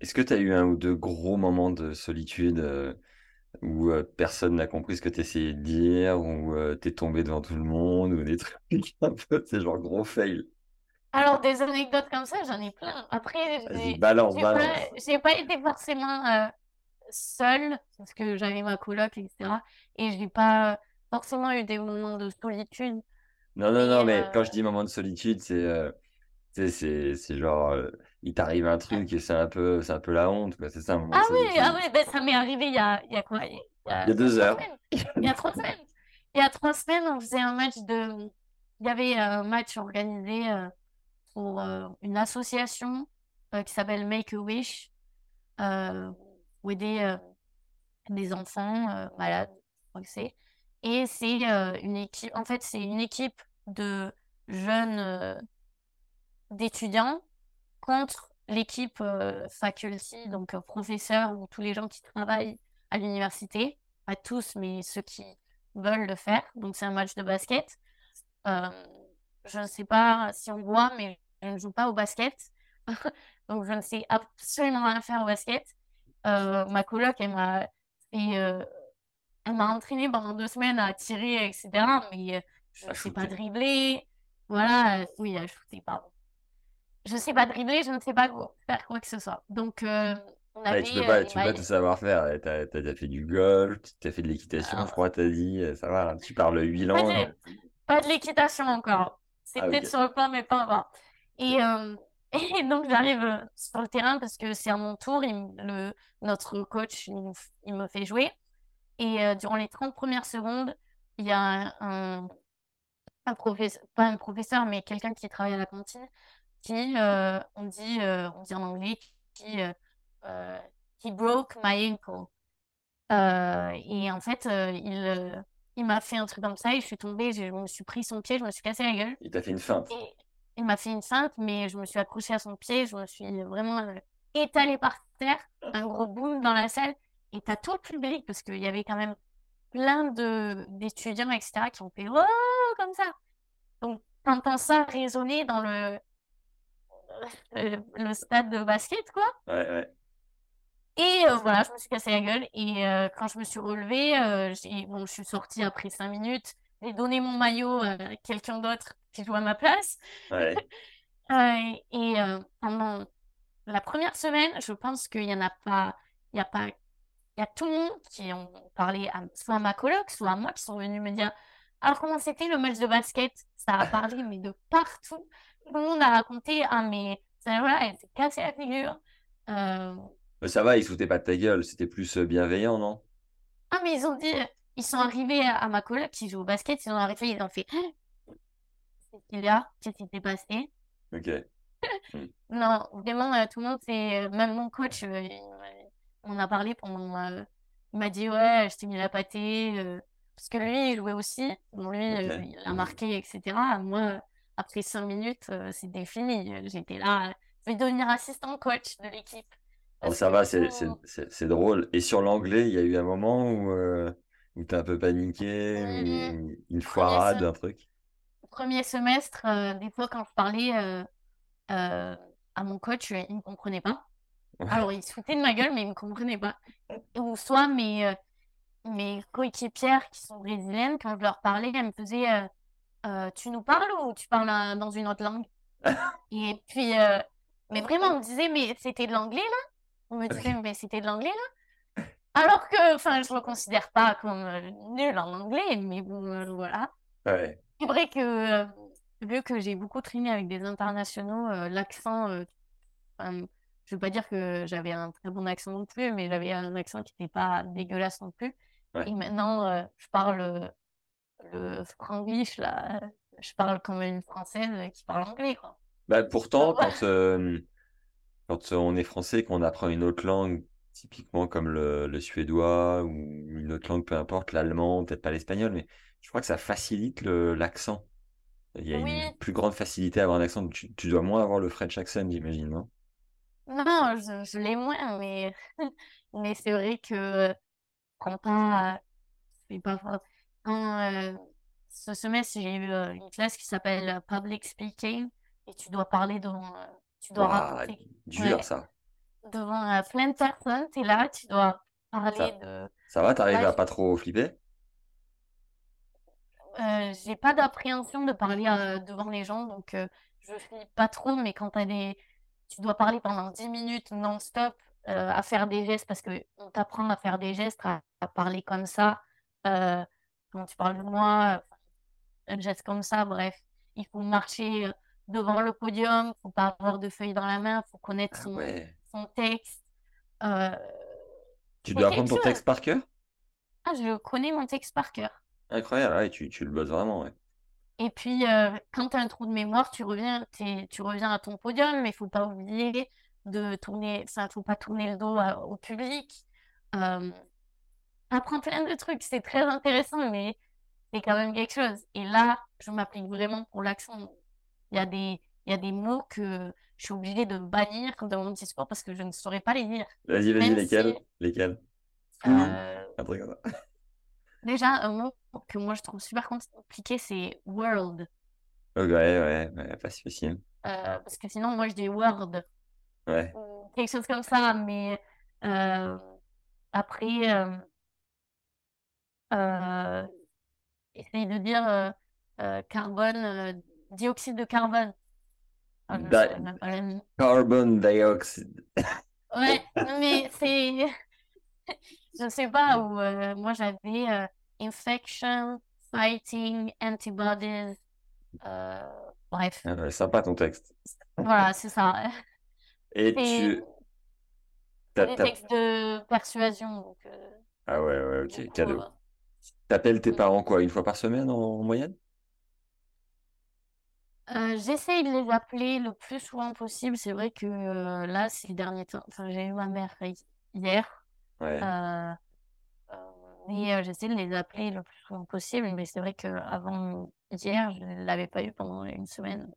Est-ce que tu as eu un ou deux gros moments de solitude euh, où euh, personne n'a compris ce que tu essayais de dire, où tu es tombé devant tout le monde, ou des trucs un peu, c'est genre gros fail? Alors, des anecdotes comme ça, j'en ai plein. Après, j'ai balance, pas, pas été forcément euh, seule, parce que j'avais ma coloc, etc. Et j'ai pas forcément eu des moments de solitude. Non, non, non, Mais mais quand euh, je dis moment de solitude, c'est euh, c'est genre, euh, il t'arrive un truc et c'est un peu, un peu la honte, quoi. C'est ça, un moment de Ah oui, ah oui, ben ça m'est arrivé il y a, il y a quoi? Il y a, Il y deux trois heures. Il y a trois semaines. Il y a trois semaines, on faisait un match de. Il y avait un match organisé euh, pour euh, une association euh, qui s'appelle Make a Wish, euh, pour aider euh, des enfants euh, malades, je crois que c'est. Et c'est euh, une équipe, en fait, c'est une équipe de jeunes euh, d'étudiants contre l'équipe euh, faculty, donc euh, professeurs ou tous les gens qui travaillent à l'université. Pas tous, mais ceux qui veulent le faire. Donc c'est un match de basket. Euh, je ne sais pas si on voit, mais je ne joue pas au basket. Donc, je ne sais absolument rien faire au basket. Euh, ma coloc, elle m'a elle entraîné pendant deux semaines à tirer, etc. Mais je ne sais pas dribbler. Voilà, oui, à shooter, pardon. Je ne sais pas dribbler, je ne sais pas faire quoi que ce soit. Donc, on avait, tu peux pas, tu peux pas tout savoir faire. Tu as, as, fait du golf, tu as fait de l'équitation, je crois, tu as dit. Ça va, tu parles huit langues. Pas de l'équitation encore. C'est ah, peut-être sur le plan, mais pas encore. Et, euh, et donc, j'arrive euh, sur le terrain parce que c'est à mon tour. Il, le, notre coach, il, me fait jouer. Et euh, durant les 30 premières secondes, il y a un, un professeur, pas un professeur, mais quelqu'un qui travaille à la cantine, qui, on, dit, on dit en anglais, qui, qui broke my ankle. et en fait, il il m'a fait un truc comme ça et je suis tombée, je me suis pris son pied, je me suis cassé la gueule. Il t'a fait une feinte. il m'a fait une feinte, mais je me suis accrochée à son pied, je me suis vraiment euh, étalée par terre, un gros boom dans la salle. Et t'as tout le public, parce qu'il y avait quand même plein d'étudiants, etc., qui ont fait oh comme ça. Donc, t'entends ça résonner dans le, le, le stade de basket, quoi. Ouais, ouais. Et euh, voilà, je me suis cassé la gueule. Et euh, quand je me suis relevée, euh, bon, je suis sortie après cinq minutes. J'ai donné mon maillot à quelqu'un d'autre qui joue à ma place. Ouais. et pendant la première semaine, je pense qu'il n'y en a pas. Il y a pas. Il y a tout le monde qui ont parlé, à, soit à ma coloc, soit à moi, qui sont venus me dire Alors, comment c'était le match de basket? Ça a parlé, mais de partout. Tout le monde a raconté Ah, mais voilà, elle s'est cassée la figure. Mais ça va, ils foutaient pas de ta gueule, c'était plus euh, bienveillant, non? Ah, mais ils ont dit, ils sont arrivés à, ma collègue qui joue au basket, ils ont arrivé, ils ont fait C'est là, qu'est-ce qui s'est passé? Ok. Hmm. non, vraiment, euh, tout le monde, c'est. Euh, même mon coach, on a parlé pendant. il m'a dit, ouais, je t'ai mis la pâtée. Parce que lui, il jouait aussi. Bon, lui, il a marqué, etc. Moi, après cinq minutes, c'était fini. J'étais là. Je vais devenir assistant coach de l'équipe. Oh, ça va, c'est drôle. Et sur l'anglais, il y a eu un moment où, euh, où tu as un peu paniqué, mmh une foirade, un truc? Premier semestre, euh, des fois, quand je parlais euh, à mon coach, il ne me comprenait pas. Alors, il se foutait de ma gueule, mais il ne me comprenait pas. Ou soit mes, mes coéquipières qui sont brésiliennes, quand je leur parlais, elles me faisaient Tu nous parles ou tu parles dans une autre langue? Et puis, mais vraiment, on me disait Mais c'était de l'anglais là? On me disait, mais c'était de l'anglais là? Alors que, enfin, je ne le considère pas comme euh, nul en anglais, mais bon, euh, voilà. C'est vrai que, euh, vu que j'ai beaucoup traîné avec des internationaux, l'accent, je ne veux pas dire que j'avais un très bon accent non plus, mais j'avais un accent qui n'était pas dégueulasse non plus. Et maintenant, je parle le franglish, là. Je parle comme une française qui parle anglais, quoi. Bah, pourtant, quand, quand on est français, qu'on apprend une autre langue, typiquement comme le, suédois ou une autre langue, peu importe, l'allemand, peut-être pas l'espagnol, mais je crois que ça facilite l'accent. Il y a une plus grande facilité à avoir un accent. Tu, dois moins avoir le French accent, j'imagine, non? Non, je, l'ai moins, mais, mais c'est vrai que quand on c'est pas euh, ce semestre, j'ai eu euh, une classe qui s'appelle Public Speaking et tu dois parler devant tu dois raconter. Dur, ça. Devant euh, plein de personnes, tu es là, tu dois parler de. Ça va, t'arrives à pas trop flipper? Euh, j'ai pas d'appréhension de parler euh, devant les gens, donc euh, je flippe pas trop, mais quand t'as des... tu dois parler pendant 10 minutes non-stop à faire des gestes, parce qu'on t'apprend à faire des gestes, à, parler comme ça, quand tu parles de moi, un geste comme ça, bref, il faut marcher devant le podium, faut pas avoir de feuilles dans la main, faut connaître ah son, son texte. Euh, tu dois apprendre ton texte par cœur? Ah, je connais mon texte par cœur. Incroyable, ouais, tu, tu le bosses vraiment, ouais. Et puis, euh, quand tu as un trou de mémoire, tu reviens, tu reviens à ton podium, mais il faut pas oublier de tourner, ça, faut pas tourner le dos au public. Euh, apprends plein de trucs, c'est très intéressant, mais c'est quand même quelque chose. Et là, je m'applique vraiment pour l'accent. Il y a des, il y a des mots que je suis obligée de bannir dans mon discours parce que je ne saurais pas les dire. Vas-y, vas-y, lesquels? Lesquels? euh, Déjà, un mot que moi je trouve super compliqué, c'est world. ouais, ouais, pas si facile. Euh, parce que sinon, moi, je dis Word Ouais. ou quelque chose comme ça. Mais euh, après, euh, euh, essaye de dire euh, carbone, dioxyde de carbone. Ah, je Di- saurais même pas le nom. Carbon dioxide. Ouais, mais c'est. Je sais pas où. moi, j'avais infection, fighting, antibodies. bref, Ah ouais, sympa ton texte. voilà, c'est ça. Et tu. t'as- des t'as- textes de persuasion. Donc, euh, Ah ouais, ouais, du ok, coup, cadeau. euh, T'appelles tes Mm. parents quoi, une fois par semaine en, en moyenne? euh, j'essaye de les appeler le plus souvent possible. C'est vrai que euh, là, ces derniers temps, enfin, j'ai eu ma mère hi- hier. Ouais. Euh, euh, et euh, j'essaie de les appeler le plus souvent possible. Mais c'est vrai qu'avant hier, je ne l'avais pas eu pendant une semaine.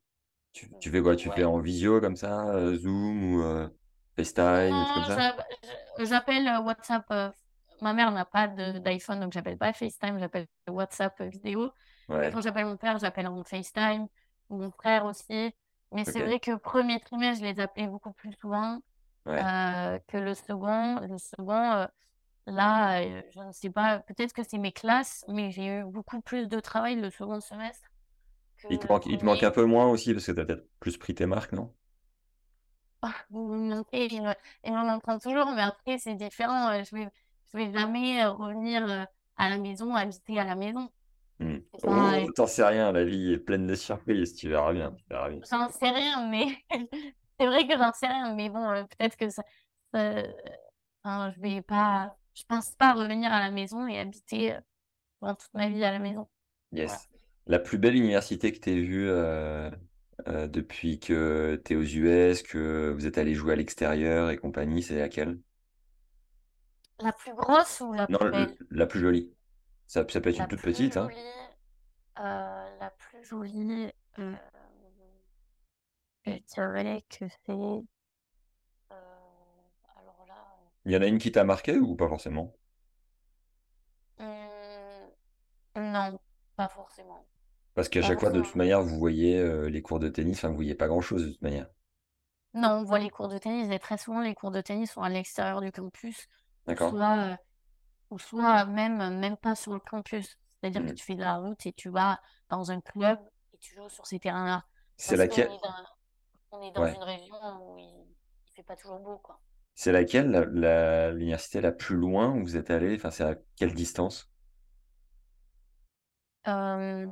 Tu, tu fais quoi? Tu Ouais. fais en visio comme ça, euh, Zoom ou euh, FaceTime, des trucs comme Non, ça? j'app- je- j'appelle euh, WhatsApp. euh, ma mère n'a pas de- d'iPhone, donc j'appelle pas FaceTime, j'appelle WhatsApp euh, vidéo. Et Ouais, quand j'appelle mon père, j'appelle en FaceTime, ou mon frère aussi. Mais c'est ok. vrai que premier trimestre, je les appelais beaucoup plus souvent Ouais. euh, que le second. Le second, euh, là, euh, je ne sais pas, peut-être que c'est mes classes, mais j'ai eu beaucoup plus de travail le second semestre Il te manque, il te manque un peu moins aussi parce que t'as peut-être plus pris tes marques, non? Ah, vous me manquez, il il m'en entend toujours, mais après, c'est différent. euh, Je vais, je vais jamais euh, revenir euh, à la maison, habiter à la maison. C'est pas, Oh, t'en sais rien, la vie est pleine de surprises, tu verras bien, tu bien. j'en sais rien, mais c'est vrai que j'en sais rien, mais bon, euh, peut-être que ça, ça- enfin, je vais pas, je pense pas revenir à la maison et habiter euh, toute ma vie à la maison. Voilà. La plus belle université que t'aies vue euh, euh, depuis que t'es aux US, que vous êtes allé jouer à l'extérieur et compagnie, c'est laquelle? La plus grosse ou la Non, plus belle? la plus jolie. Ça, ça peut être La une toute plus petite, hein. jolie, euh, la plus jolie, euh, je dirais que c'est, euh, alors là, Il y en a une qui t'a marqué ou pas forcément? hum, non, pas forcément. Parce qu'à chaque fois, de toute manière, vous voyez euh, les cours de tennis, enfin, vous voyez pas grand-chose de toute manière. Non, on voit les cours de tennis et très souvent les cours de tennis sont à l'extérieur du campus ou D'accord? soit, euh, ou soit même, même pas sur le campus. C'est-à-dire que Hmm. tu fais de la route et tu vas dans un club et tu joues sur ces terrains-là. C'est Parce qu'on laquelle? est dans, on est dans Ouais. une région où il, il fait pas toujours beau, quoi. C'est laquelle, la, la- l'université la plus loin où vous êtes allé? Enfin, c'est à quelle distance? Euh,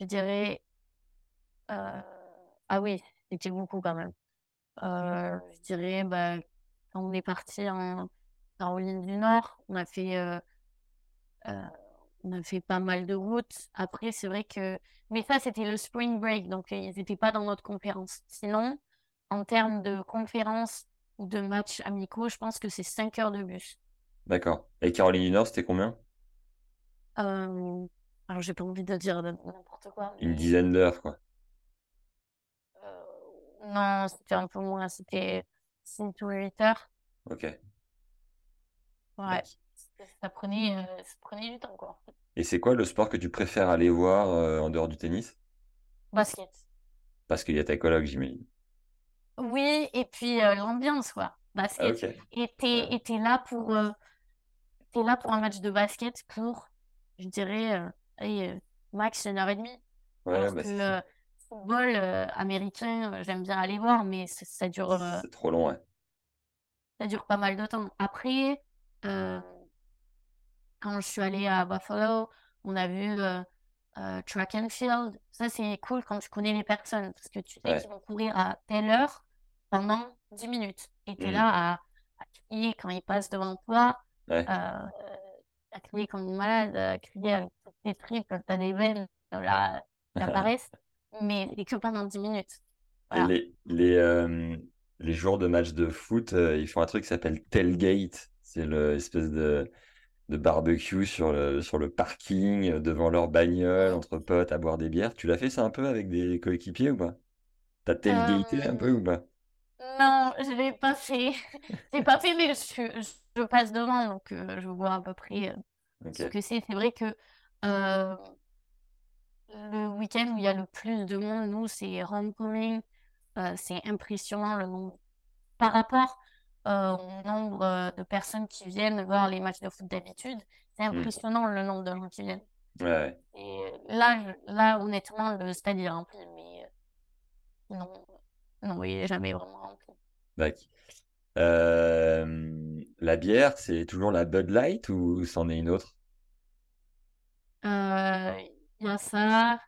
je dirais, euh, ah oui, c'était beaucoup quand même. Euh, je dirais, bah, quand on est parti en Caroline du Nord, on a fait, euh, on a fait pas mal de routes. Après, c'est vrai que, mais ça, c'était le spring break, donc ils n'étaient pas dans notre conférence. Sinon, en termes de conférence ou de matchs amicaux, je pense que c'est 5 heures de bus. D'accord. Et Caroline du Nord, c'était combien? Euh, alors, j'ai pas envie de dire n'importe quoi, Une dizaine d'heures, quoi. euh, non, c'était un peu moins, c'était 6 ou 8 heures. Ok. Ouais, ça prenait, euh, ça prenait du temps, quoi. Et c'est quoi le sport que tu préfères aller voir euh, en dehors du tennis? Basket. Parce qu'il y a ta coloc, j'imagine. Oui, et puis euh, l'ambiance, quoi. Ah, Basket. ok. Et t'es, Ouais. et t'es là pour, euh, t'es là pour un match de basket pour, je dirais, allez, euh, max une heure et demie. Ouais, Alors bah, que euh, football euh, américain, euh, j'aime bien aller voir, mais ça, dure, c'est trop long, ouais. ça dure pas mal de temps. Après, quand je suis allée à Buffalo, on a vu euh, track and field. Ça, c'est cool quand tu connais les personnes, parce que tu sais Ouais. qu'ils vont courir à telle heure pendant 10 minutes. Et tu es Mhm. là à, à crier quand ils passent devant toi, Ouais. euh, à crier comme une malade, à crier avec toutes tes tripes, quand tu as des veines euh, qui apparaissent, mais c'est que pendant 10 minutes. Voilà. les, les, euh, les jours de match de foot, euh, ils font un truc qui s'appelle tailgate. C'est l'espèce de, de barbecue sur le, sur le parking, devant leur bagnole, entre potes, à boire des bières. Tu l'as fait ça un peu avec des coéquipiers ou pas? T'as tailgaté un peu ou pas? Non, je l'ai pas fait. J'ai pas fait, mais je, passe devant, donc euh, je vois à peu près euh, ce que c'est. C'est vrai que euh, le week-end où il y a le plus de monde, nous, c'est Homecoming. Euh, c'est impressionnant le nombre. Par rapport euh, au nombre euh, de personnes qui viennent voir les matchs de foot d'habitude, c'est Hmm. impressionnant le nombre de gens qui viennent. Ouais. Et là, là honnêtement, le stade est rempli, mais euh, non, non, il est jamais vraiment Euh, la bière, c'est toujours la Bud Light ou c'en est une autre? Euh, Il y a ça,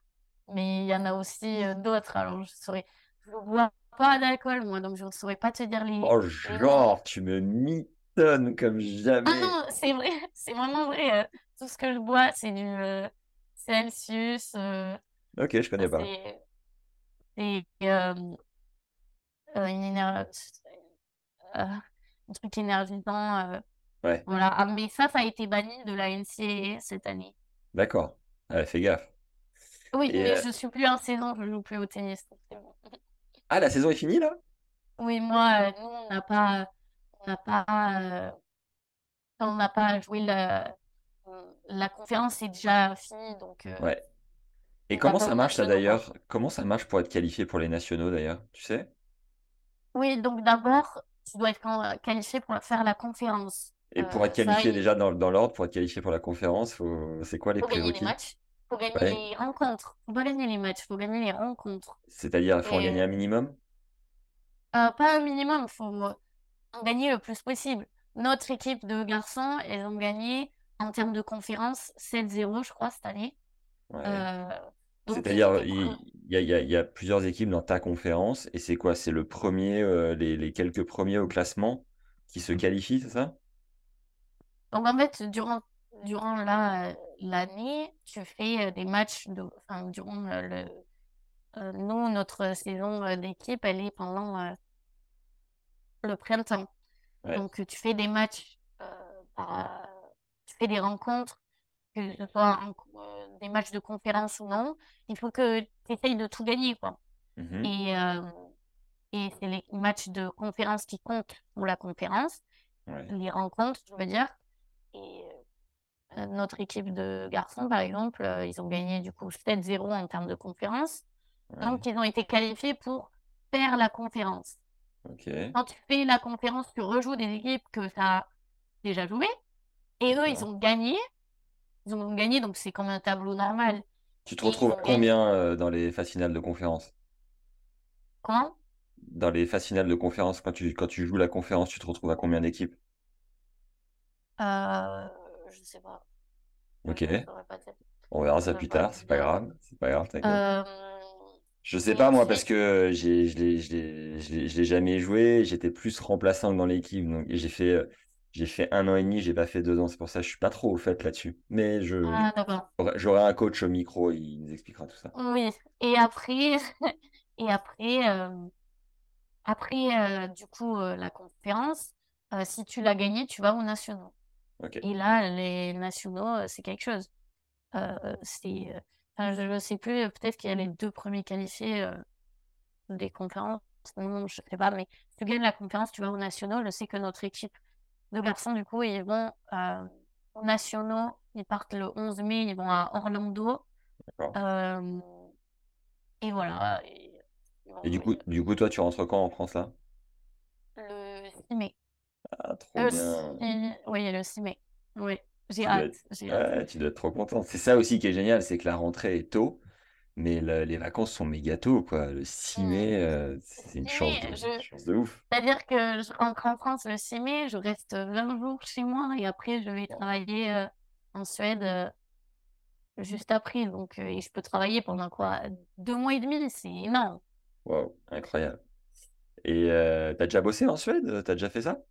mais il y en a aussi euh, d'autres. Alors, je saurais, je bois pas d'alcool, moi, donc je ne saurais pas te dire les, Oh, les genre, tu me mitonnes comme Ah jamais. non, c'est vrai, c'est vraiment vrai. euh, tout ce que je bois, c'est du euh, Celsius. euh, Ok, je connais pas. c'est euh, euh, une éner- euh, un truc énergisant. euh, Ouais, voilà. Ah, mais ça, ça a été banni de la NCAA cette année. d'accord. Ouais, fais gaffe. Oui, Et, mais euh, je suis plus en saison, je joue plus au tennis. bon. Ah, la saison est finie là? Oui, moi, euh, nous, on n'a pas, on n'a pas, euh, on n'a pas joué la, la conférence, est déjà finie, donc euh, Ouais. Et comment ça marche ça d'ailleurs? Comment ça marche pour être qualifié pour les nationaux d'ailleurs? Tu sais? Oui, donc d'abord, tu dois être can- qualifié pour faire la conférence. Et pour Euh, être ça, qualifié il déjà dans, dans l'ordre, pour être qualifié pour la conférence, faut... c'est quoi les faut gagner les prérequis? matchs, faut gagner Ouais. les rencontres. Faut pas gagner les matchs, faut gagner les rencontres. C'est-à-dire, il faut en gagner un minimum? euh, pas un minimum, faut en gagner le plus possible. Notre équipe de garçons, elles ont gagné en termes de conférence 7-0, je crois, cette année. Ouais. Euh, C'est-à-dire, il y a, il y a- il y a plusieurs équipes dans ta conférence, et c'est quoi? C'est le premier, euh, les, les quelques premiers au classement qui se qualifient, c'est ça? Donc en fait, durant, durant la, l'année, tu fais euh, des matchs de, enfin, durant euh, le, euh, nous, notre saison d'équipe, elle est pendant euh, le printemps. Ouais. Donc tu fais des matchs, par- tu fais des rencontres, que ce soit en- des matchs de conférence ou non. Il faut que tu essayes de tout gagner, quoi. Mhm. Et, euh, et c'est les matchs de conférence qui comptent pour la conférence, Ouais. les rencontres, je veux dire. Et euh, notre équipe de garçons, par exemple, euh, ils ont gagné du coup 7-0 en termes de conférence. Ouais. Donc, ils ont été qualifiés pour faire la conférence. Quand tu fais la conférence, tu rejoues des équipes que tu as déjà jouées. Et eux, ils ont gagné. Ils ont gagné, donc c'est comme un tableau normal. Tu te Et retrouves combien euh, dans les phases finales de conférence? Comment? Dans les phases finales de conférence, quand tu, quand tu joues la conférence, tu te retrouves à combien d'équipes? Euh, je sais pas. Ok. ne saurais pas dire. On verra ça plus pas tard, c'est pas grave. C'est pas grave, t'inquiète. Euh, Je sais pas moi parce que j'ai je l'ai je l'ai je l'ai je l'ai jamais joué, j'étais plus remplaçant que dans l'équipe donc j'ai fait j'ai fait un an et demi, j'ai pas fait deux ans, c'est pour ça que je suis pas trop au fait là-dessus. Mais je ah, j'aurai un coach au micro, il nous expliquera tout ça. Oui. Et après, et après, euh, après euh, du coup, euh, la conférence, si tu l'as gagnée, tu vas aux nationaux. Et là, les nationaux, c'est quelque chose. C'est, enfin, je ne sais plus, peut-être qu'il y a les deux premiers qualifiés des conférences. Non, je sais pas, mais si tu gagnes la conférence, tu vas aux nationaux. Je sais que notre équipe de garçons, du coup, ils vont euh, aux nationaux. Ils partent le 11 mai, ils vont à Orlando. Euh, et voilà. et du coup du coup toi tu rentres quand en France là? le 6 mai. Ah trop Le bien. 6... Oui, le 6 mai. Oui, j'ai hâte. être J'ai hâte. ouais, tu dois être trop content. C'est ça aussi qui est génial, c'est que la rentrée est tôt, mais le- les vacances sont méga tôt quoi. Le 6 Hmm. mai, euh, c'est une Le 6 chance de, je... chance de ouf. C'est-à-dire que je rentre en France le 6 mai, je reste 20 jours chez moi et après je vais travailler euh, en Suède euh, juste après. Donc, euh, et je peux travailler pendant quoi? Deux mois et demi, c'est énorme. Waouh, incroyable. Et euh, t'as déjà bossé en Suède? T'as déjà fait ça?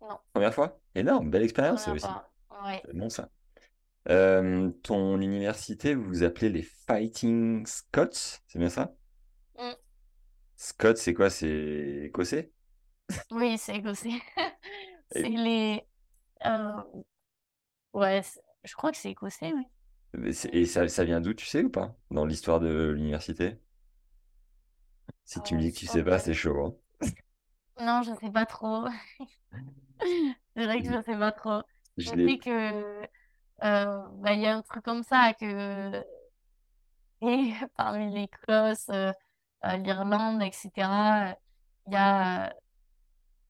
Non, Première fois? Énorme, belle expérience ça première aussi. fois. Ouais. C'est bon ça. Euh, ton université, vous vous appelez les Fighting Scots, c'est bien ça? Mm. Scots, c'est quoi? C'est écossais? Oui, c'est écossais. C'est Et, les... euh, Ouais, je crois que c'est écossais, oui. et ça, ça vient d'où, tu sais ou pas? Dans l'histoire de l'université? Si tu me Euh, dis que tu sais pas, c'est chaud, hein. Non, je sais pas trop. C'est vrai que Je, je sais pas trop. je Je sais que... euh, bah, il y a un truc comme ça que Et parmi l'Écosse, euh, euh, l'Irlande, etc., il y a.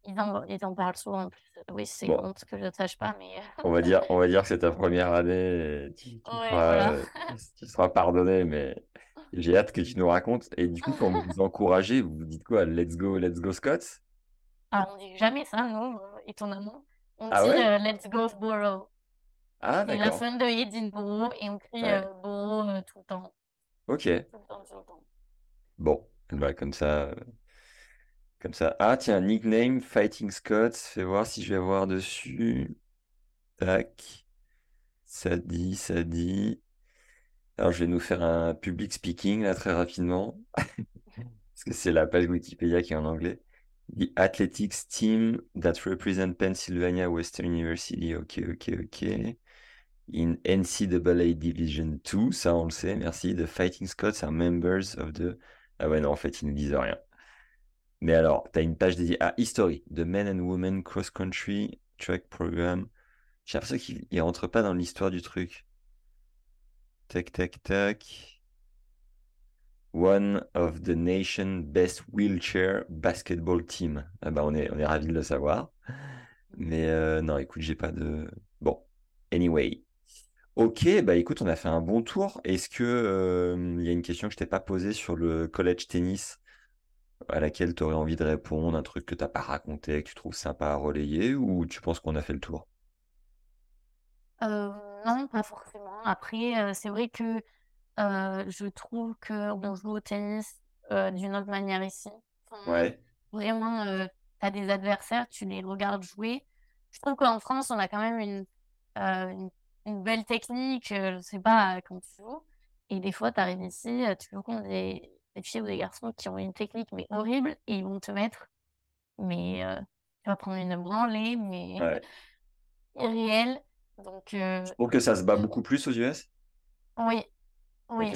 Ils en, ils en parlent souvent. en plus. Oui, c'est Bon. honte que je ne sache pas, mais. On va dire, on va dire que c'est ta première année. et Tu, tu Ouais, seras, voilà. tu seras pardonné, mais j'ai hâte que tu nous racontes. Et du coup, quand vous vous encouragez, vous vous dites quoi? Let's go, let's go, Scott? Ah, on dit jamais ça, non, euh, étonnamment. On Ah dit ouais? euh, Let's go Borough. Ah, C'est la fin de Edinburgh et on crie Ouais. euh, Borough euh, tout le temps. Ok. Tout le temps, tout le temps. Bon, bah, comme ça, euh, comme ça. Ah, tiens, nickname Fighting Scott. Fais voir si je vais voir dessus. Tac. Ça dit, ça dit. Alors, je vais nous faire un public speaking là très rapidement. Parce que c'est la page Wikipédia qui est en anglais. The Athletics Team that represent Pennsylvania Western University. Ok, ok, ok. In NCAA Division 2, ça on le sait, merci. The Fighting Scots are members of the. Ah ouais, non, en fait, ils ne disent rien. Mais alors, tu as une page dédiée à History, The Men and Women Cross Country Track Program. J'ai l'impression qu'il ne rentre pas dans l'histoire du truc. Tac, tac, tac. One of the nation best wheelchair basketball team. Ah bah on est, on est ravis de le savoir. Mais euh, non, écoute, j'ai pas de. Bon, anyway. Ok, bah écoute, on a fait un bon tour. Est-ce que euh, il y a une question que je t'ai pas posée sur le college tennis à laquelle tu aurais envie de répondre, un truc que t'as pas raconté, que tu trouves sympa à relayer, ou tu penses qu'on a fait le tour? Euh, non, pas forcément. Après, euh, c'est vrai que euh, je trouve qu'on joue au tennis euh, d'une autre manière ici. Enfin, Ouais, vraiment, tu as des adversaires, tu les regardes jouer. Je trouve qu'en France, on a quand même une, euh, une, une belle technique, euh, je sais pas, euh, quand tu joues. Et des fois, tu arrives ici, euh, tu joues contre des, des filles ou des garçons qui ont une technique mais horrible et ils vont te mettre, mais euh, tu vas prendre une branlée, mais ouais. irréelle. Donc, euh, Je trouve que ça se bat beaucoup plus aux US? oui, oui.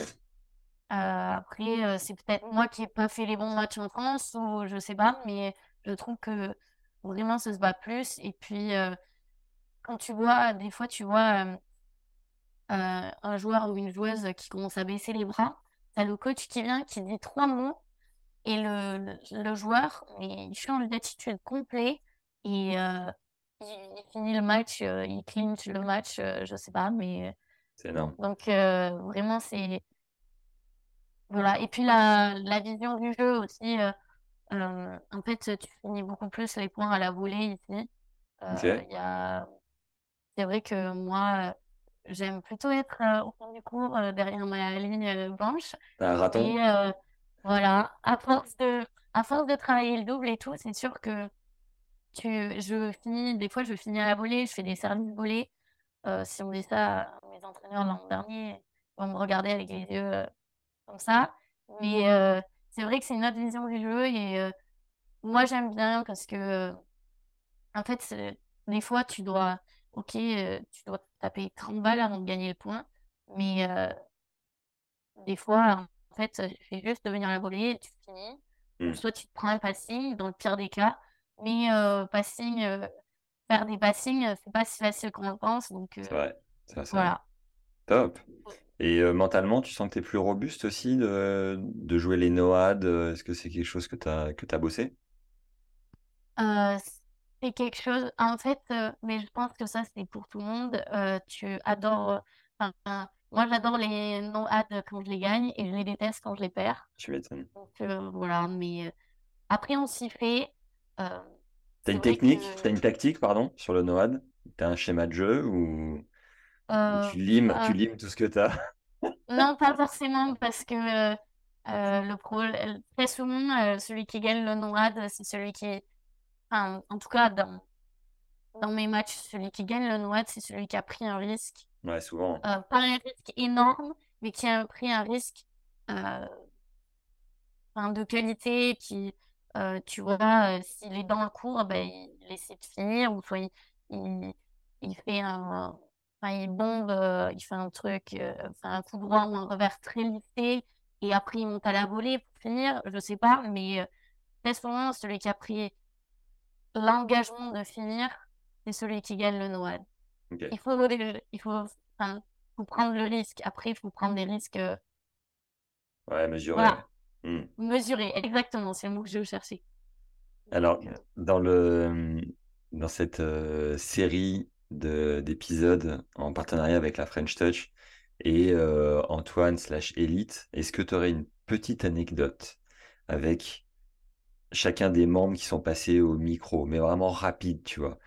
Euh, après, euh, c'est peut-être moi qui n'ai pas fait les bons matchs en France ou je sais pas, mais je trouve que vraiment ça se bat plus. Et puis, euh, quand tu vois, des fois, tu vois euh, euh, un joueur ou une joueuse qui commence à baisser les bras, t'as le coach qui vient, qui dit trois mots, et le, le, le joueur, il change d'attitude complet, et euh, il, il finit le match, euh, il clinch le match, je sais pas, mais C'est énorme. donc vraiment, c'est. Voilà. Et puis la, la vision du jeu aussi. en fait, tu finis beaucoup plus les points à la volée ici. Ok. il y a... C'est vrai que moi, euh, j'aime plutôt être euh, au fond du cours, euh, derrière ma ligne blanche. T'as un raton? Et voilà, à force de, à force de travailler le double et tout, c'est sûr que tu, je finis, des fois, je finis à la volée, je fais des services volés. Euh, si on dit ça à mes entraîneurs l'an dernier, ils vont me regarder avec les yeux euh, comme ça. Mais euh, c'est vrai que c'est une autre vision du jeu et moi, j'aime bien parce que, en fait, des fois, tu dois, ok, euh, tu dois taper 30 balles avant de gagner le point, mais euh, des fois, en fait, tu fais juste devenir la volée et tu finis. Hmm. soit tu te prends un passing, dans le pire des cas, mais euh, passing, faire des passings, c'est pas si facile qu'on le pense, donc C'est vrai. Ça, c'est vrai. voilà. Top. Et euh, mentalement, tu sens que tu es plus robuste aussi de, de jouer les NOAD? euh, Est-ce que c'est quelque chose que tu as, que bossé? Euh, c'est quelque chose, en fait, euh, mais je pense que ça, c'est pour tout le monde. euh, tu adores, euh, enfin, moi, j'adore les no-ad quand je les gagne et je les déteste quand je les perds. Tu m'étonnes. Donc, voilà, mais après, on s'y fait. T'as une technique, que, t'as une tactique, pardon, sur le NOAD? T'as un schéma de jeu ou, euh, tu limes, tu limes tout ce que t'as? non, pas forcément, parce que euh, le pro, très souvent, celui qui gagne le no-ad, c'est celui qui, enfin, en tout cas, dans, dans mes matchs, celui qui gagne le no-ad, c'est celui qui a pris un risque. Ouais, souvent. euh, pas un risque énorme, mais qui a pris un risque euh, enfin, de qualité, qui, euh, tu vois, s'il est dans le cours, ben, il essaie de finir, ou soit il, il, il fait un, enfin, il bombe, il fait un truc, enfin, un coup droit ou un revers très lissé, et après il monte à la volée pour finir, je sais pas, mais très souvent, celui qui a pris l'engagement de finir, c'est celui qui gagne le Noël. Il faut, il faut, enfin, faut prendre le risque. Après, il faut prendre des risques euh, Ouais, mesuré. Voilà. Hmm. Mesuré, exactement, c'est le mot que je cherchais. Alors, euh, dans le, dans cette euh, série de, d'épisodes en partenariat avec la French Touch et euh, Antoine slash Elite, est-ce que tu aurais une petite anecdote avec chacun des membres qui sont passés au micro, mais vraiment rapide, tu vois?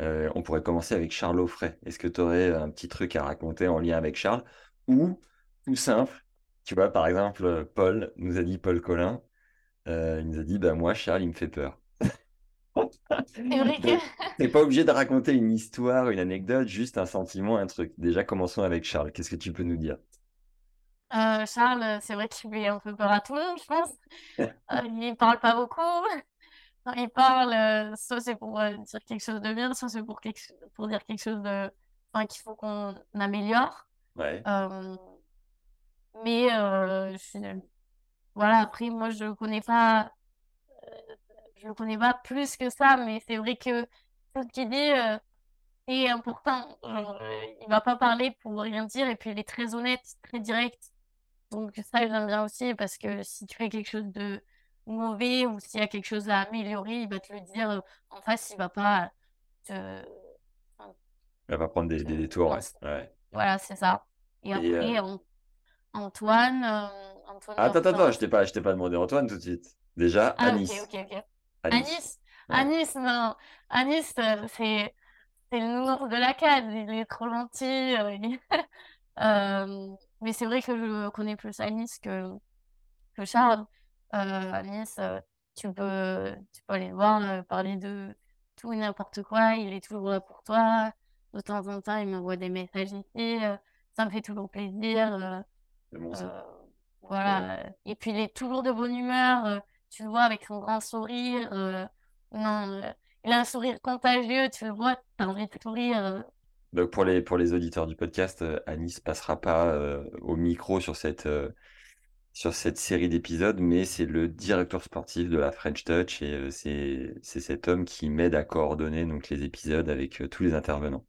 Euh, on pourrait commencer avec Charles Offray. Est-ce que tu aurais un petit truc à raconter en lien avec Charles? Ou, tout simple, tu vois, par exemple, Paul nous a dit, Paul Collin, euh, il nous a dit, bah moi, Charles, il me fait peur. T'es pas obligé de raconter une histoire, une anecdote, juste un sentiment, un truc. Déjà, commençons avec Charles. Qu'est-ce que tu peux nous dire? Euh, Charles, c'est vrai qu'il fait un peu peur à tout le monde, je pense. Euh, il parle pas beaucoup. Quand il parle, euh, soit c'est pour euh, dire quelque chose de bien, soit c'est pour, quelque... pour dire quelque chose de... enfin, qu'il faut qu'on améliore. Ouais. Euh, mais euh, je- voilà, après, moi, je le connais pas, je le connais pas plus que ça, mais c'est vrai que tout ce qu'il dit, euh, c'est important. Genre, euh, il va pas parler pour rien dire, et puis il est très honnête, très direct. Donc ça, j'aime bien aussi, parce que si tu fais quelque chose de mauvais, ou s'il y a quelque chose à améliorer, il va te le dire euh, en face, il va pas te... Elle va prendre des, des détours, ouais. Voilà, c'est ça. Et Et, après, euh, An- Antoine, euh, Antoine Attends, attends, je t'ai pas, je t'ai pas demandé Antoine tout de suite. Déjà, Ah, ok, Anis. ok, ok. Anis. Anis, Ouais. Anis, non. Anis, c'est c'est le nounours de la case. Il est trop gentil. il- Euh, mais c'est vrai que je connais plus Anis que, que Charles. Anis, euh, tu peux, tu peux aller le voir, euh, parler de tout et n'importe quoi. Il est toujours là pour toi. De temps en temps, il m'envoie des messages ici. euh, ça me fait toujours plaisir. euh, C'est bon, ça. voilà. Et puis il est toujours de bonne humeur. tu le vois avec son grand sourire. non, il a un sourire contagieux. Tu le vois, t'as envie de sourire. Donc pour les, pour les auditeurs du podcast, euh, Anis passera pas euh, au micro sur cette, euh, sur cette série d'épisodes, mais c'est le directeur sportif de la French Touch et euh, c'est, c'est cet homme qui m'aide à coordonner donc, les épisodes avec tous les intervenants.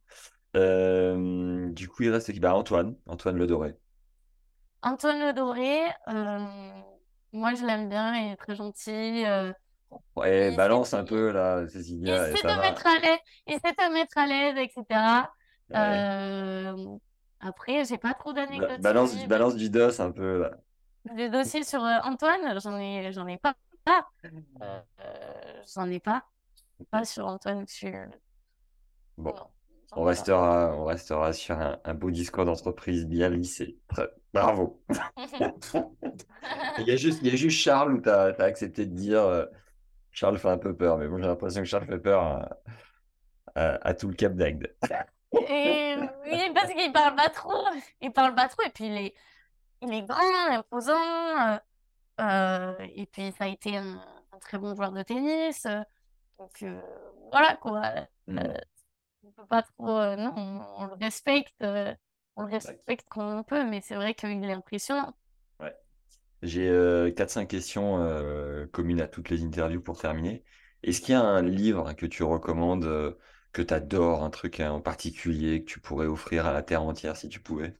Du coup, il reste qui? Bah, Antoine, Antoine Le Doré. Antoine Le Doré, euh, moi je l'aime bien. Il est très gentil. Ouais, il balance sait, un peu là, Cécilia. Il sait te mettre à l'aise, etc. Ouais. Euh, après, j'ai pas trop d'anecdotes balance, du dos un peu là. Des dossiers sur euh, Antoine, j'en ai, j'en ai pas. Ah, euh, j'en ai pas. Pas sur Antoine. Sur... Bon, Non, on pas. restera, on restera sur un, un beau discours d'entreprise bien lissé. Très- Bravo. Il y a juste, il y a juste Charles où tu as, accepté de dire euh, Charles fait un peu peur, mais bon, j'ai l'impression que Charles fait peur à, à- à tout le Cap d'Agde. Et oui, parce qu'il parle pas trop. Il parle pas trop. Et puis, il est, il est grand, imposant. euh, euh, et puis, ça a été un, très bon joueur de tennis. euh, donc, voilà, quoi. Euh, on peut pas trop. non, on, le respecte. on le respecte comme on peut. Mais c'est vrai qu'il est impressionnant. J'ai euh, 4-5 questions communes à toutes les interviews pour terminer. Est-ce qu'il y a un livre que tu recommandes, que tu adores, un truc en particulier que tu pourrais offrir à la terre entière si tu pouvais?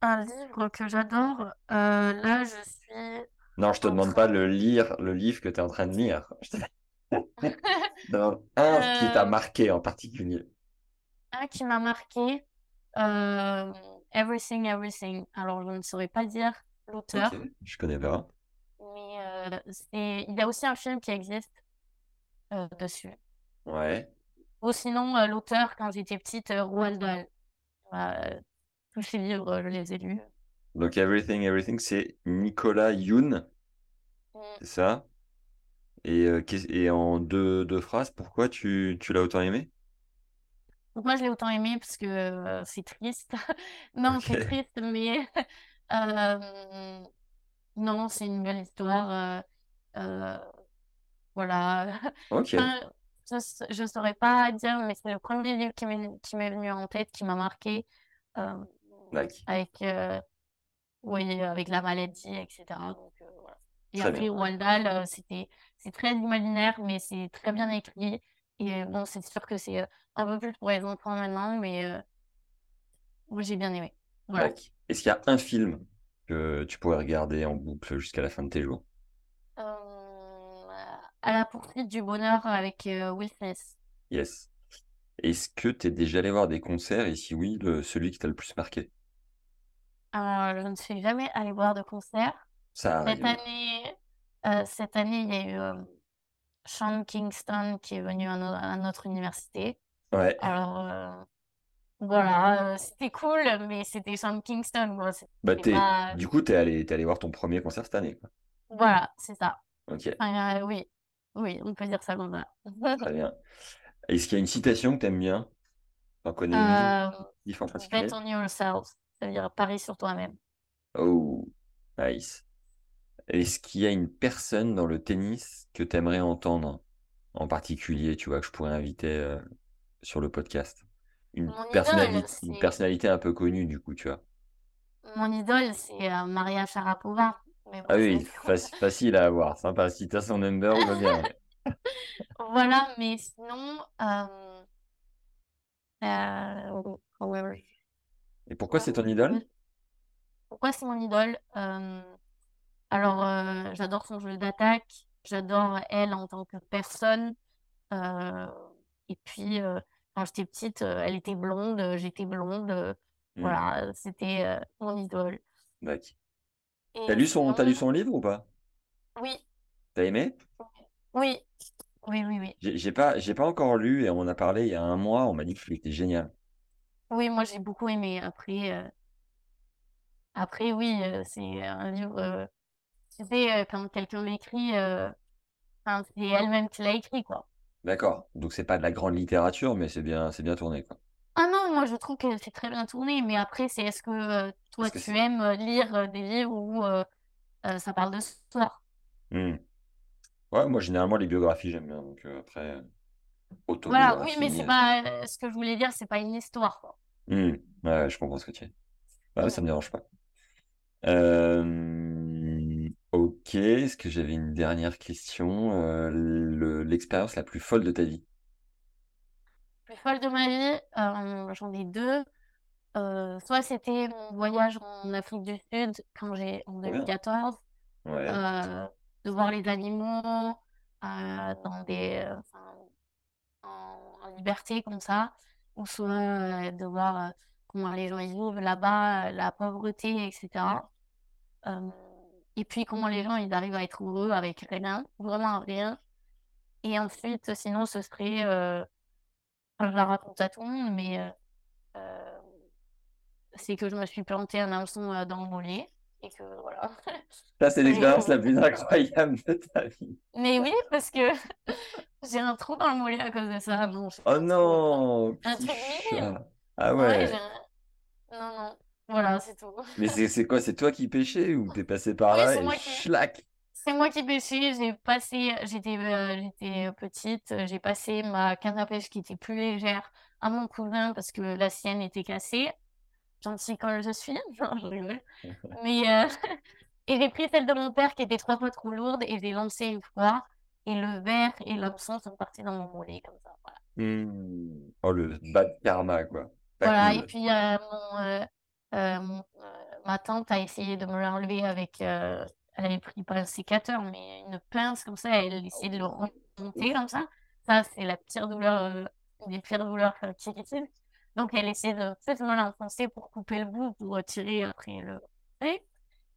Un livre que j'adore. euh, là, je suis Non, je te demande pas le lire, le livre que tu es en train de lire. Je un qui t'a Euh, marqué en particulier. Un qui m'a marqué, euh, Everything, Everything. Alors, je ne saurais pas dire l'auteur, je connais pas. mais il y a aussi un film qui existe dessus. Ouais. Ou sinon, euh, l'auteur, quand j'étais petite, euh, Roald Dahl. Euh, tous ses livres, je les ai lus. Donc Everything, Everything, c'est Nicolas Youn, Mm. c'est ça? Et, euh, qu'est- et en deux, deux phrases, pourquoi tu, tu l'as autant aimé? Pourquoi je l'ai autant aimé? Parce que euh, c'est triste. Non, c'est triste, mais euh, non, c'est une belle histoire. euh, euh, voilà. Ok. Enfin, je, je saurais pas dire, mais c'est le premier livre qui m'est qui m'est venu en tête, qui m'a marqué, euh, avec, euh, oui, avec la maladie, etc. Donc, euh, voilà. Et Très après, bien. Euh, c'était, c'est très imaginaire, mais c'est très bien écrit. Et bon, c'est sûr que c'est un peu plus pour les enfants maintenant, mais moi, j'ai bien aimé. Voilà. Est-ce qu'il y a un film que tu pourrais regarder en boucle jusqu'à la fin de tes jours? À la poursuite du bonheur avec euh, Will Smith. Yes. Est-ce que tu es déjà allé voir des concerts? Et si oui, le- celui qui t'a le plus marqué? Euh, je ne suis jamais allée voir de concert. Ça Cette année, euh, cette année, il y a eu euh, Sean Kingston qui est venu à, no- à notre université. Ouais. Alors, euh, voilà, c'était cool, mais c'était Sean Kingston, Bah, pas... du coup, t'es allé, t'es allé voir ton premier concert cette année, quoi. Voilà, c'est ça. Ok, Enfin, oui, oui, on peut dire ça comme ça. très bien. Est-ce qu'il y a une citation que t'aimes bien? T'en connais une, Diff en particulier? bet on yourself, ça veut dire parie sur toi-même. Oh, nice. Est-ce qu'il y a une personne dans le tennis que t'aimerais entendre en particulier, tu vois, que je pourrais inviter euh, sur le podcast? Une Mon idole, une personnalité un peu connue, du coup, tu vois. mon idole, c'est euh, Maria Sharapova. Mais bon, Ah oui, faci- facile à avoir, sympa. Si t'as son number, on va bien. Voilà, mais sinon, euh, euh, Et pourquoi c'est ton idole? Pourquoi c'est mon idole? Euh, alors, euh, j'adore son jeu d'attaque, j'adore elle en tant que personne. euh, et puis, euh, quand j'étais petite, euh, elle était blonde, euh, j'étais blonde. euh, Hmm, voilà, c'était euh, mon idole. d'accord. T'as lu son, t'as lu son livre ou pas? oui, T'as aimé? oui, oui, oui, oui. J'ai pas, j'ai pas encore lu et on en a parlé il y a un mois. On m'a dit que c'était génial. Oui, moi j'ai beaucoup aimé. Après, euh, après oui, euh, c'est un livre. euh, tu sais, quand quelqu'un l'écrit, enfin, c'est elle-même qui l'a écrit, quoi. D'accord. Donc c'est pas de la grande littérature, mais c'est bien, c'est bien tourné, quoi. Ah non, moi je trouve que c'est très bien tourné, mais après, c'est est-ce que euh, toi que tu aimes euh, lire euh, des livres où euh, ça parle de sport? Hmm. Ouais, moi généralement les biographies j'aime bien. Donc après Voilà, oui, mais c'est pas ce que je voulais dire, c'est pas une histoire, quoi. hmm. Ouais, je comprends ce que tu dis. Ouais, ça me dérange pas. Ok. Est-ce que j'avais une dernière question? Le- l'expérience la plus folle de ta vie? Plus folle de ma vie, euh, j'en ai deux. Euh, soit c'était mon voyage en Afrique du Sud quand j'ai en Trop bien. 2014. Ouais. euh, de voir les animaux dans des, en, en liberté comme ça, ou soit de voir comment les gens ils vivent là-bas, la pauvreté, etc. Et puis comment les gens ils arrivent à être heureux avec rien, vraiment rien. Et ensuite, sinon, ce serait, je la raconte à tout le monde, mais euh, euh, c'est que je me suis planté un hameçon euh, dans le mollet. Et que voilà. Ça, c'est l'expérience la plus incroyable de ta vie. Mais oui, parce que j'ai un trou dans le mollet à cause de ça. Sais Oh non, Un truc. Ah Ouais, Non, non. Voilà, c'est tout. Mais c'est quoi? C'est toi qui pêchais ou t'es passé par Oui, là et moi qui- schlac? C'est moi qui pêchais, j'ai passé, j'étais euh, j'étais petite, euh, j'ai passé ma canne à pêche qui était plus légère à mon cousin parce que la sienne était cassée. Gentil comme je suis, non, je rigole. Mais euh, et j'ai pris celle de mon père qui était trois fois trop lourde et j'ai lancé une fois et le verre et l'hameçon sont partis dans mon mollet comme ça. Voilà. Hmm. Oh, le bad karma, quoi. Pas Voilà, et puis euh, mon, euh, euh, mon- euh, ma tante a essayé de me l'enlever avec. Elle avait pris pas un sécateur, mais une pince comme ça, elle essayait de le remonter comme ça. Ça, c'est la pire douleur, euh, une des pires douleurs euh, qui. Donc, elle essayait de me l'enfoncer pour couper le bout, pour retirer après le. Et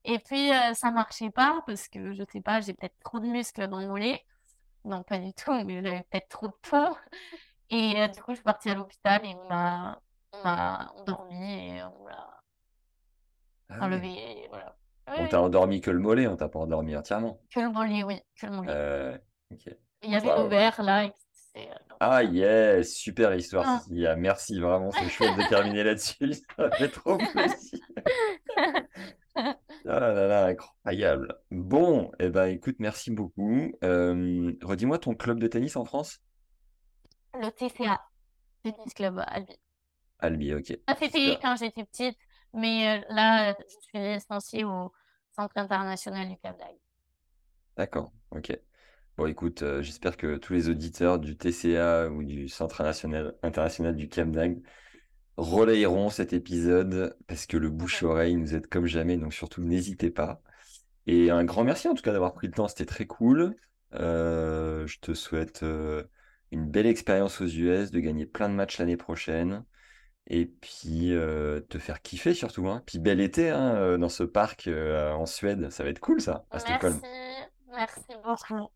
et puis, euh, ça marchait pas parce que je sais pas, j'ai peut-être trop de muscles dans le mollet. Non, pas du tout, mais j'avais peut-être trop de peau. Et euh, du coup, je suis partie à l'hôpital et on m'a on m'a endormi et on l'a Ah enlevé. Ouais. On t'a endormi que le mollet, on t'a pas endormi entièrement. Que le mollet, oui, que le mollet. Euh. Il y avait le Waouh. verre là. euh, Ah yes, super histoire, Ah. Merci, vraiment, c'est chouette de terminer là-dessus. Ça fait trop plaisir. Ah là là là, incroyable. Bon, eh ben écoute, merci beaucoup. Euh, redis-moi ton club de tennis en France? Le TCA, Tennis Club Albi. Albi, ok. Ça, c'était quand j'étais petite, mais euh, là, je suis licenciée au Centre international du Cap d'Agde. D'accord, ok. Bon, écoute, euh, j'espère que tous les auditeurs du TCA ou du Centre national, international du Cap d'Agde relayeront cet épisode parce que le bouche-oreille nous aide comme jamais, donc surtout n'hésitez pas. Et un grand merci en tout cas d'avoir pris le temps, c'était très cool. Euh, je te souhaite euh, une belle expérience aux US, de gagner plein de matchs l'année prochaine. Et puis euh, te faire kiffer surtout. Hein. Puis bel été hein, dans ce parc en Suède, ça va être cool ça, à Stockholm. Merci, merci beaucoup.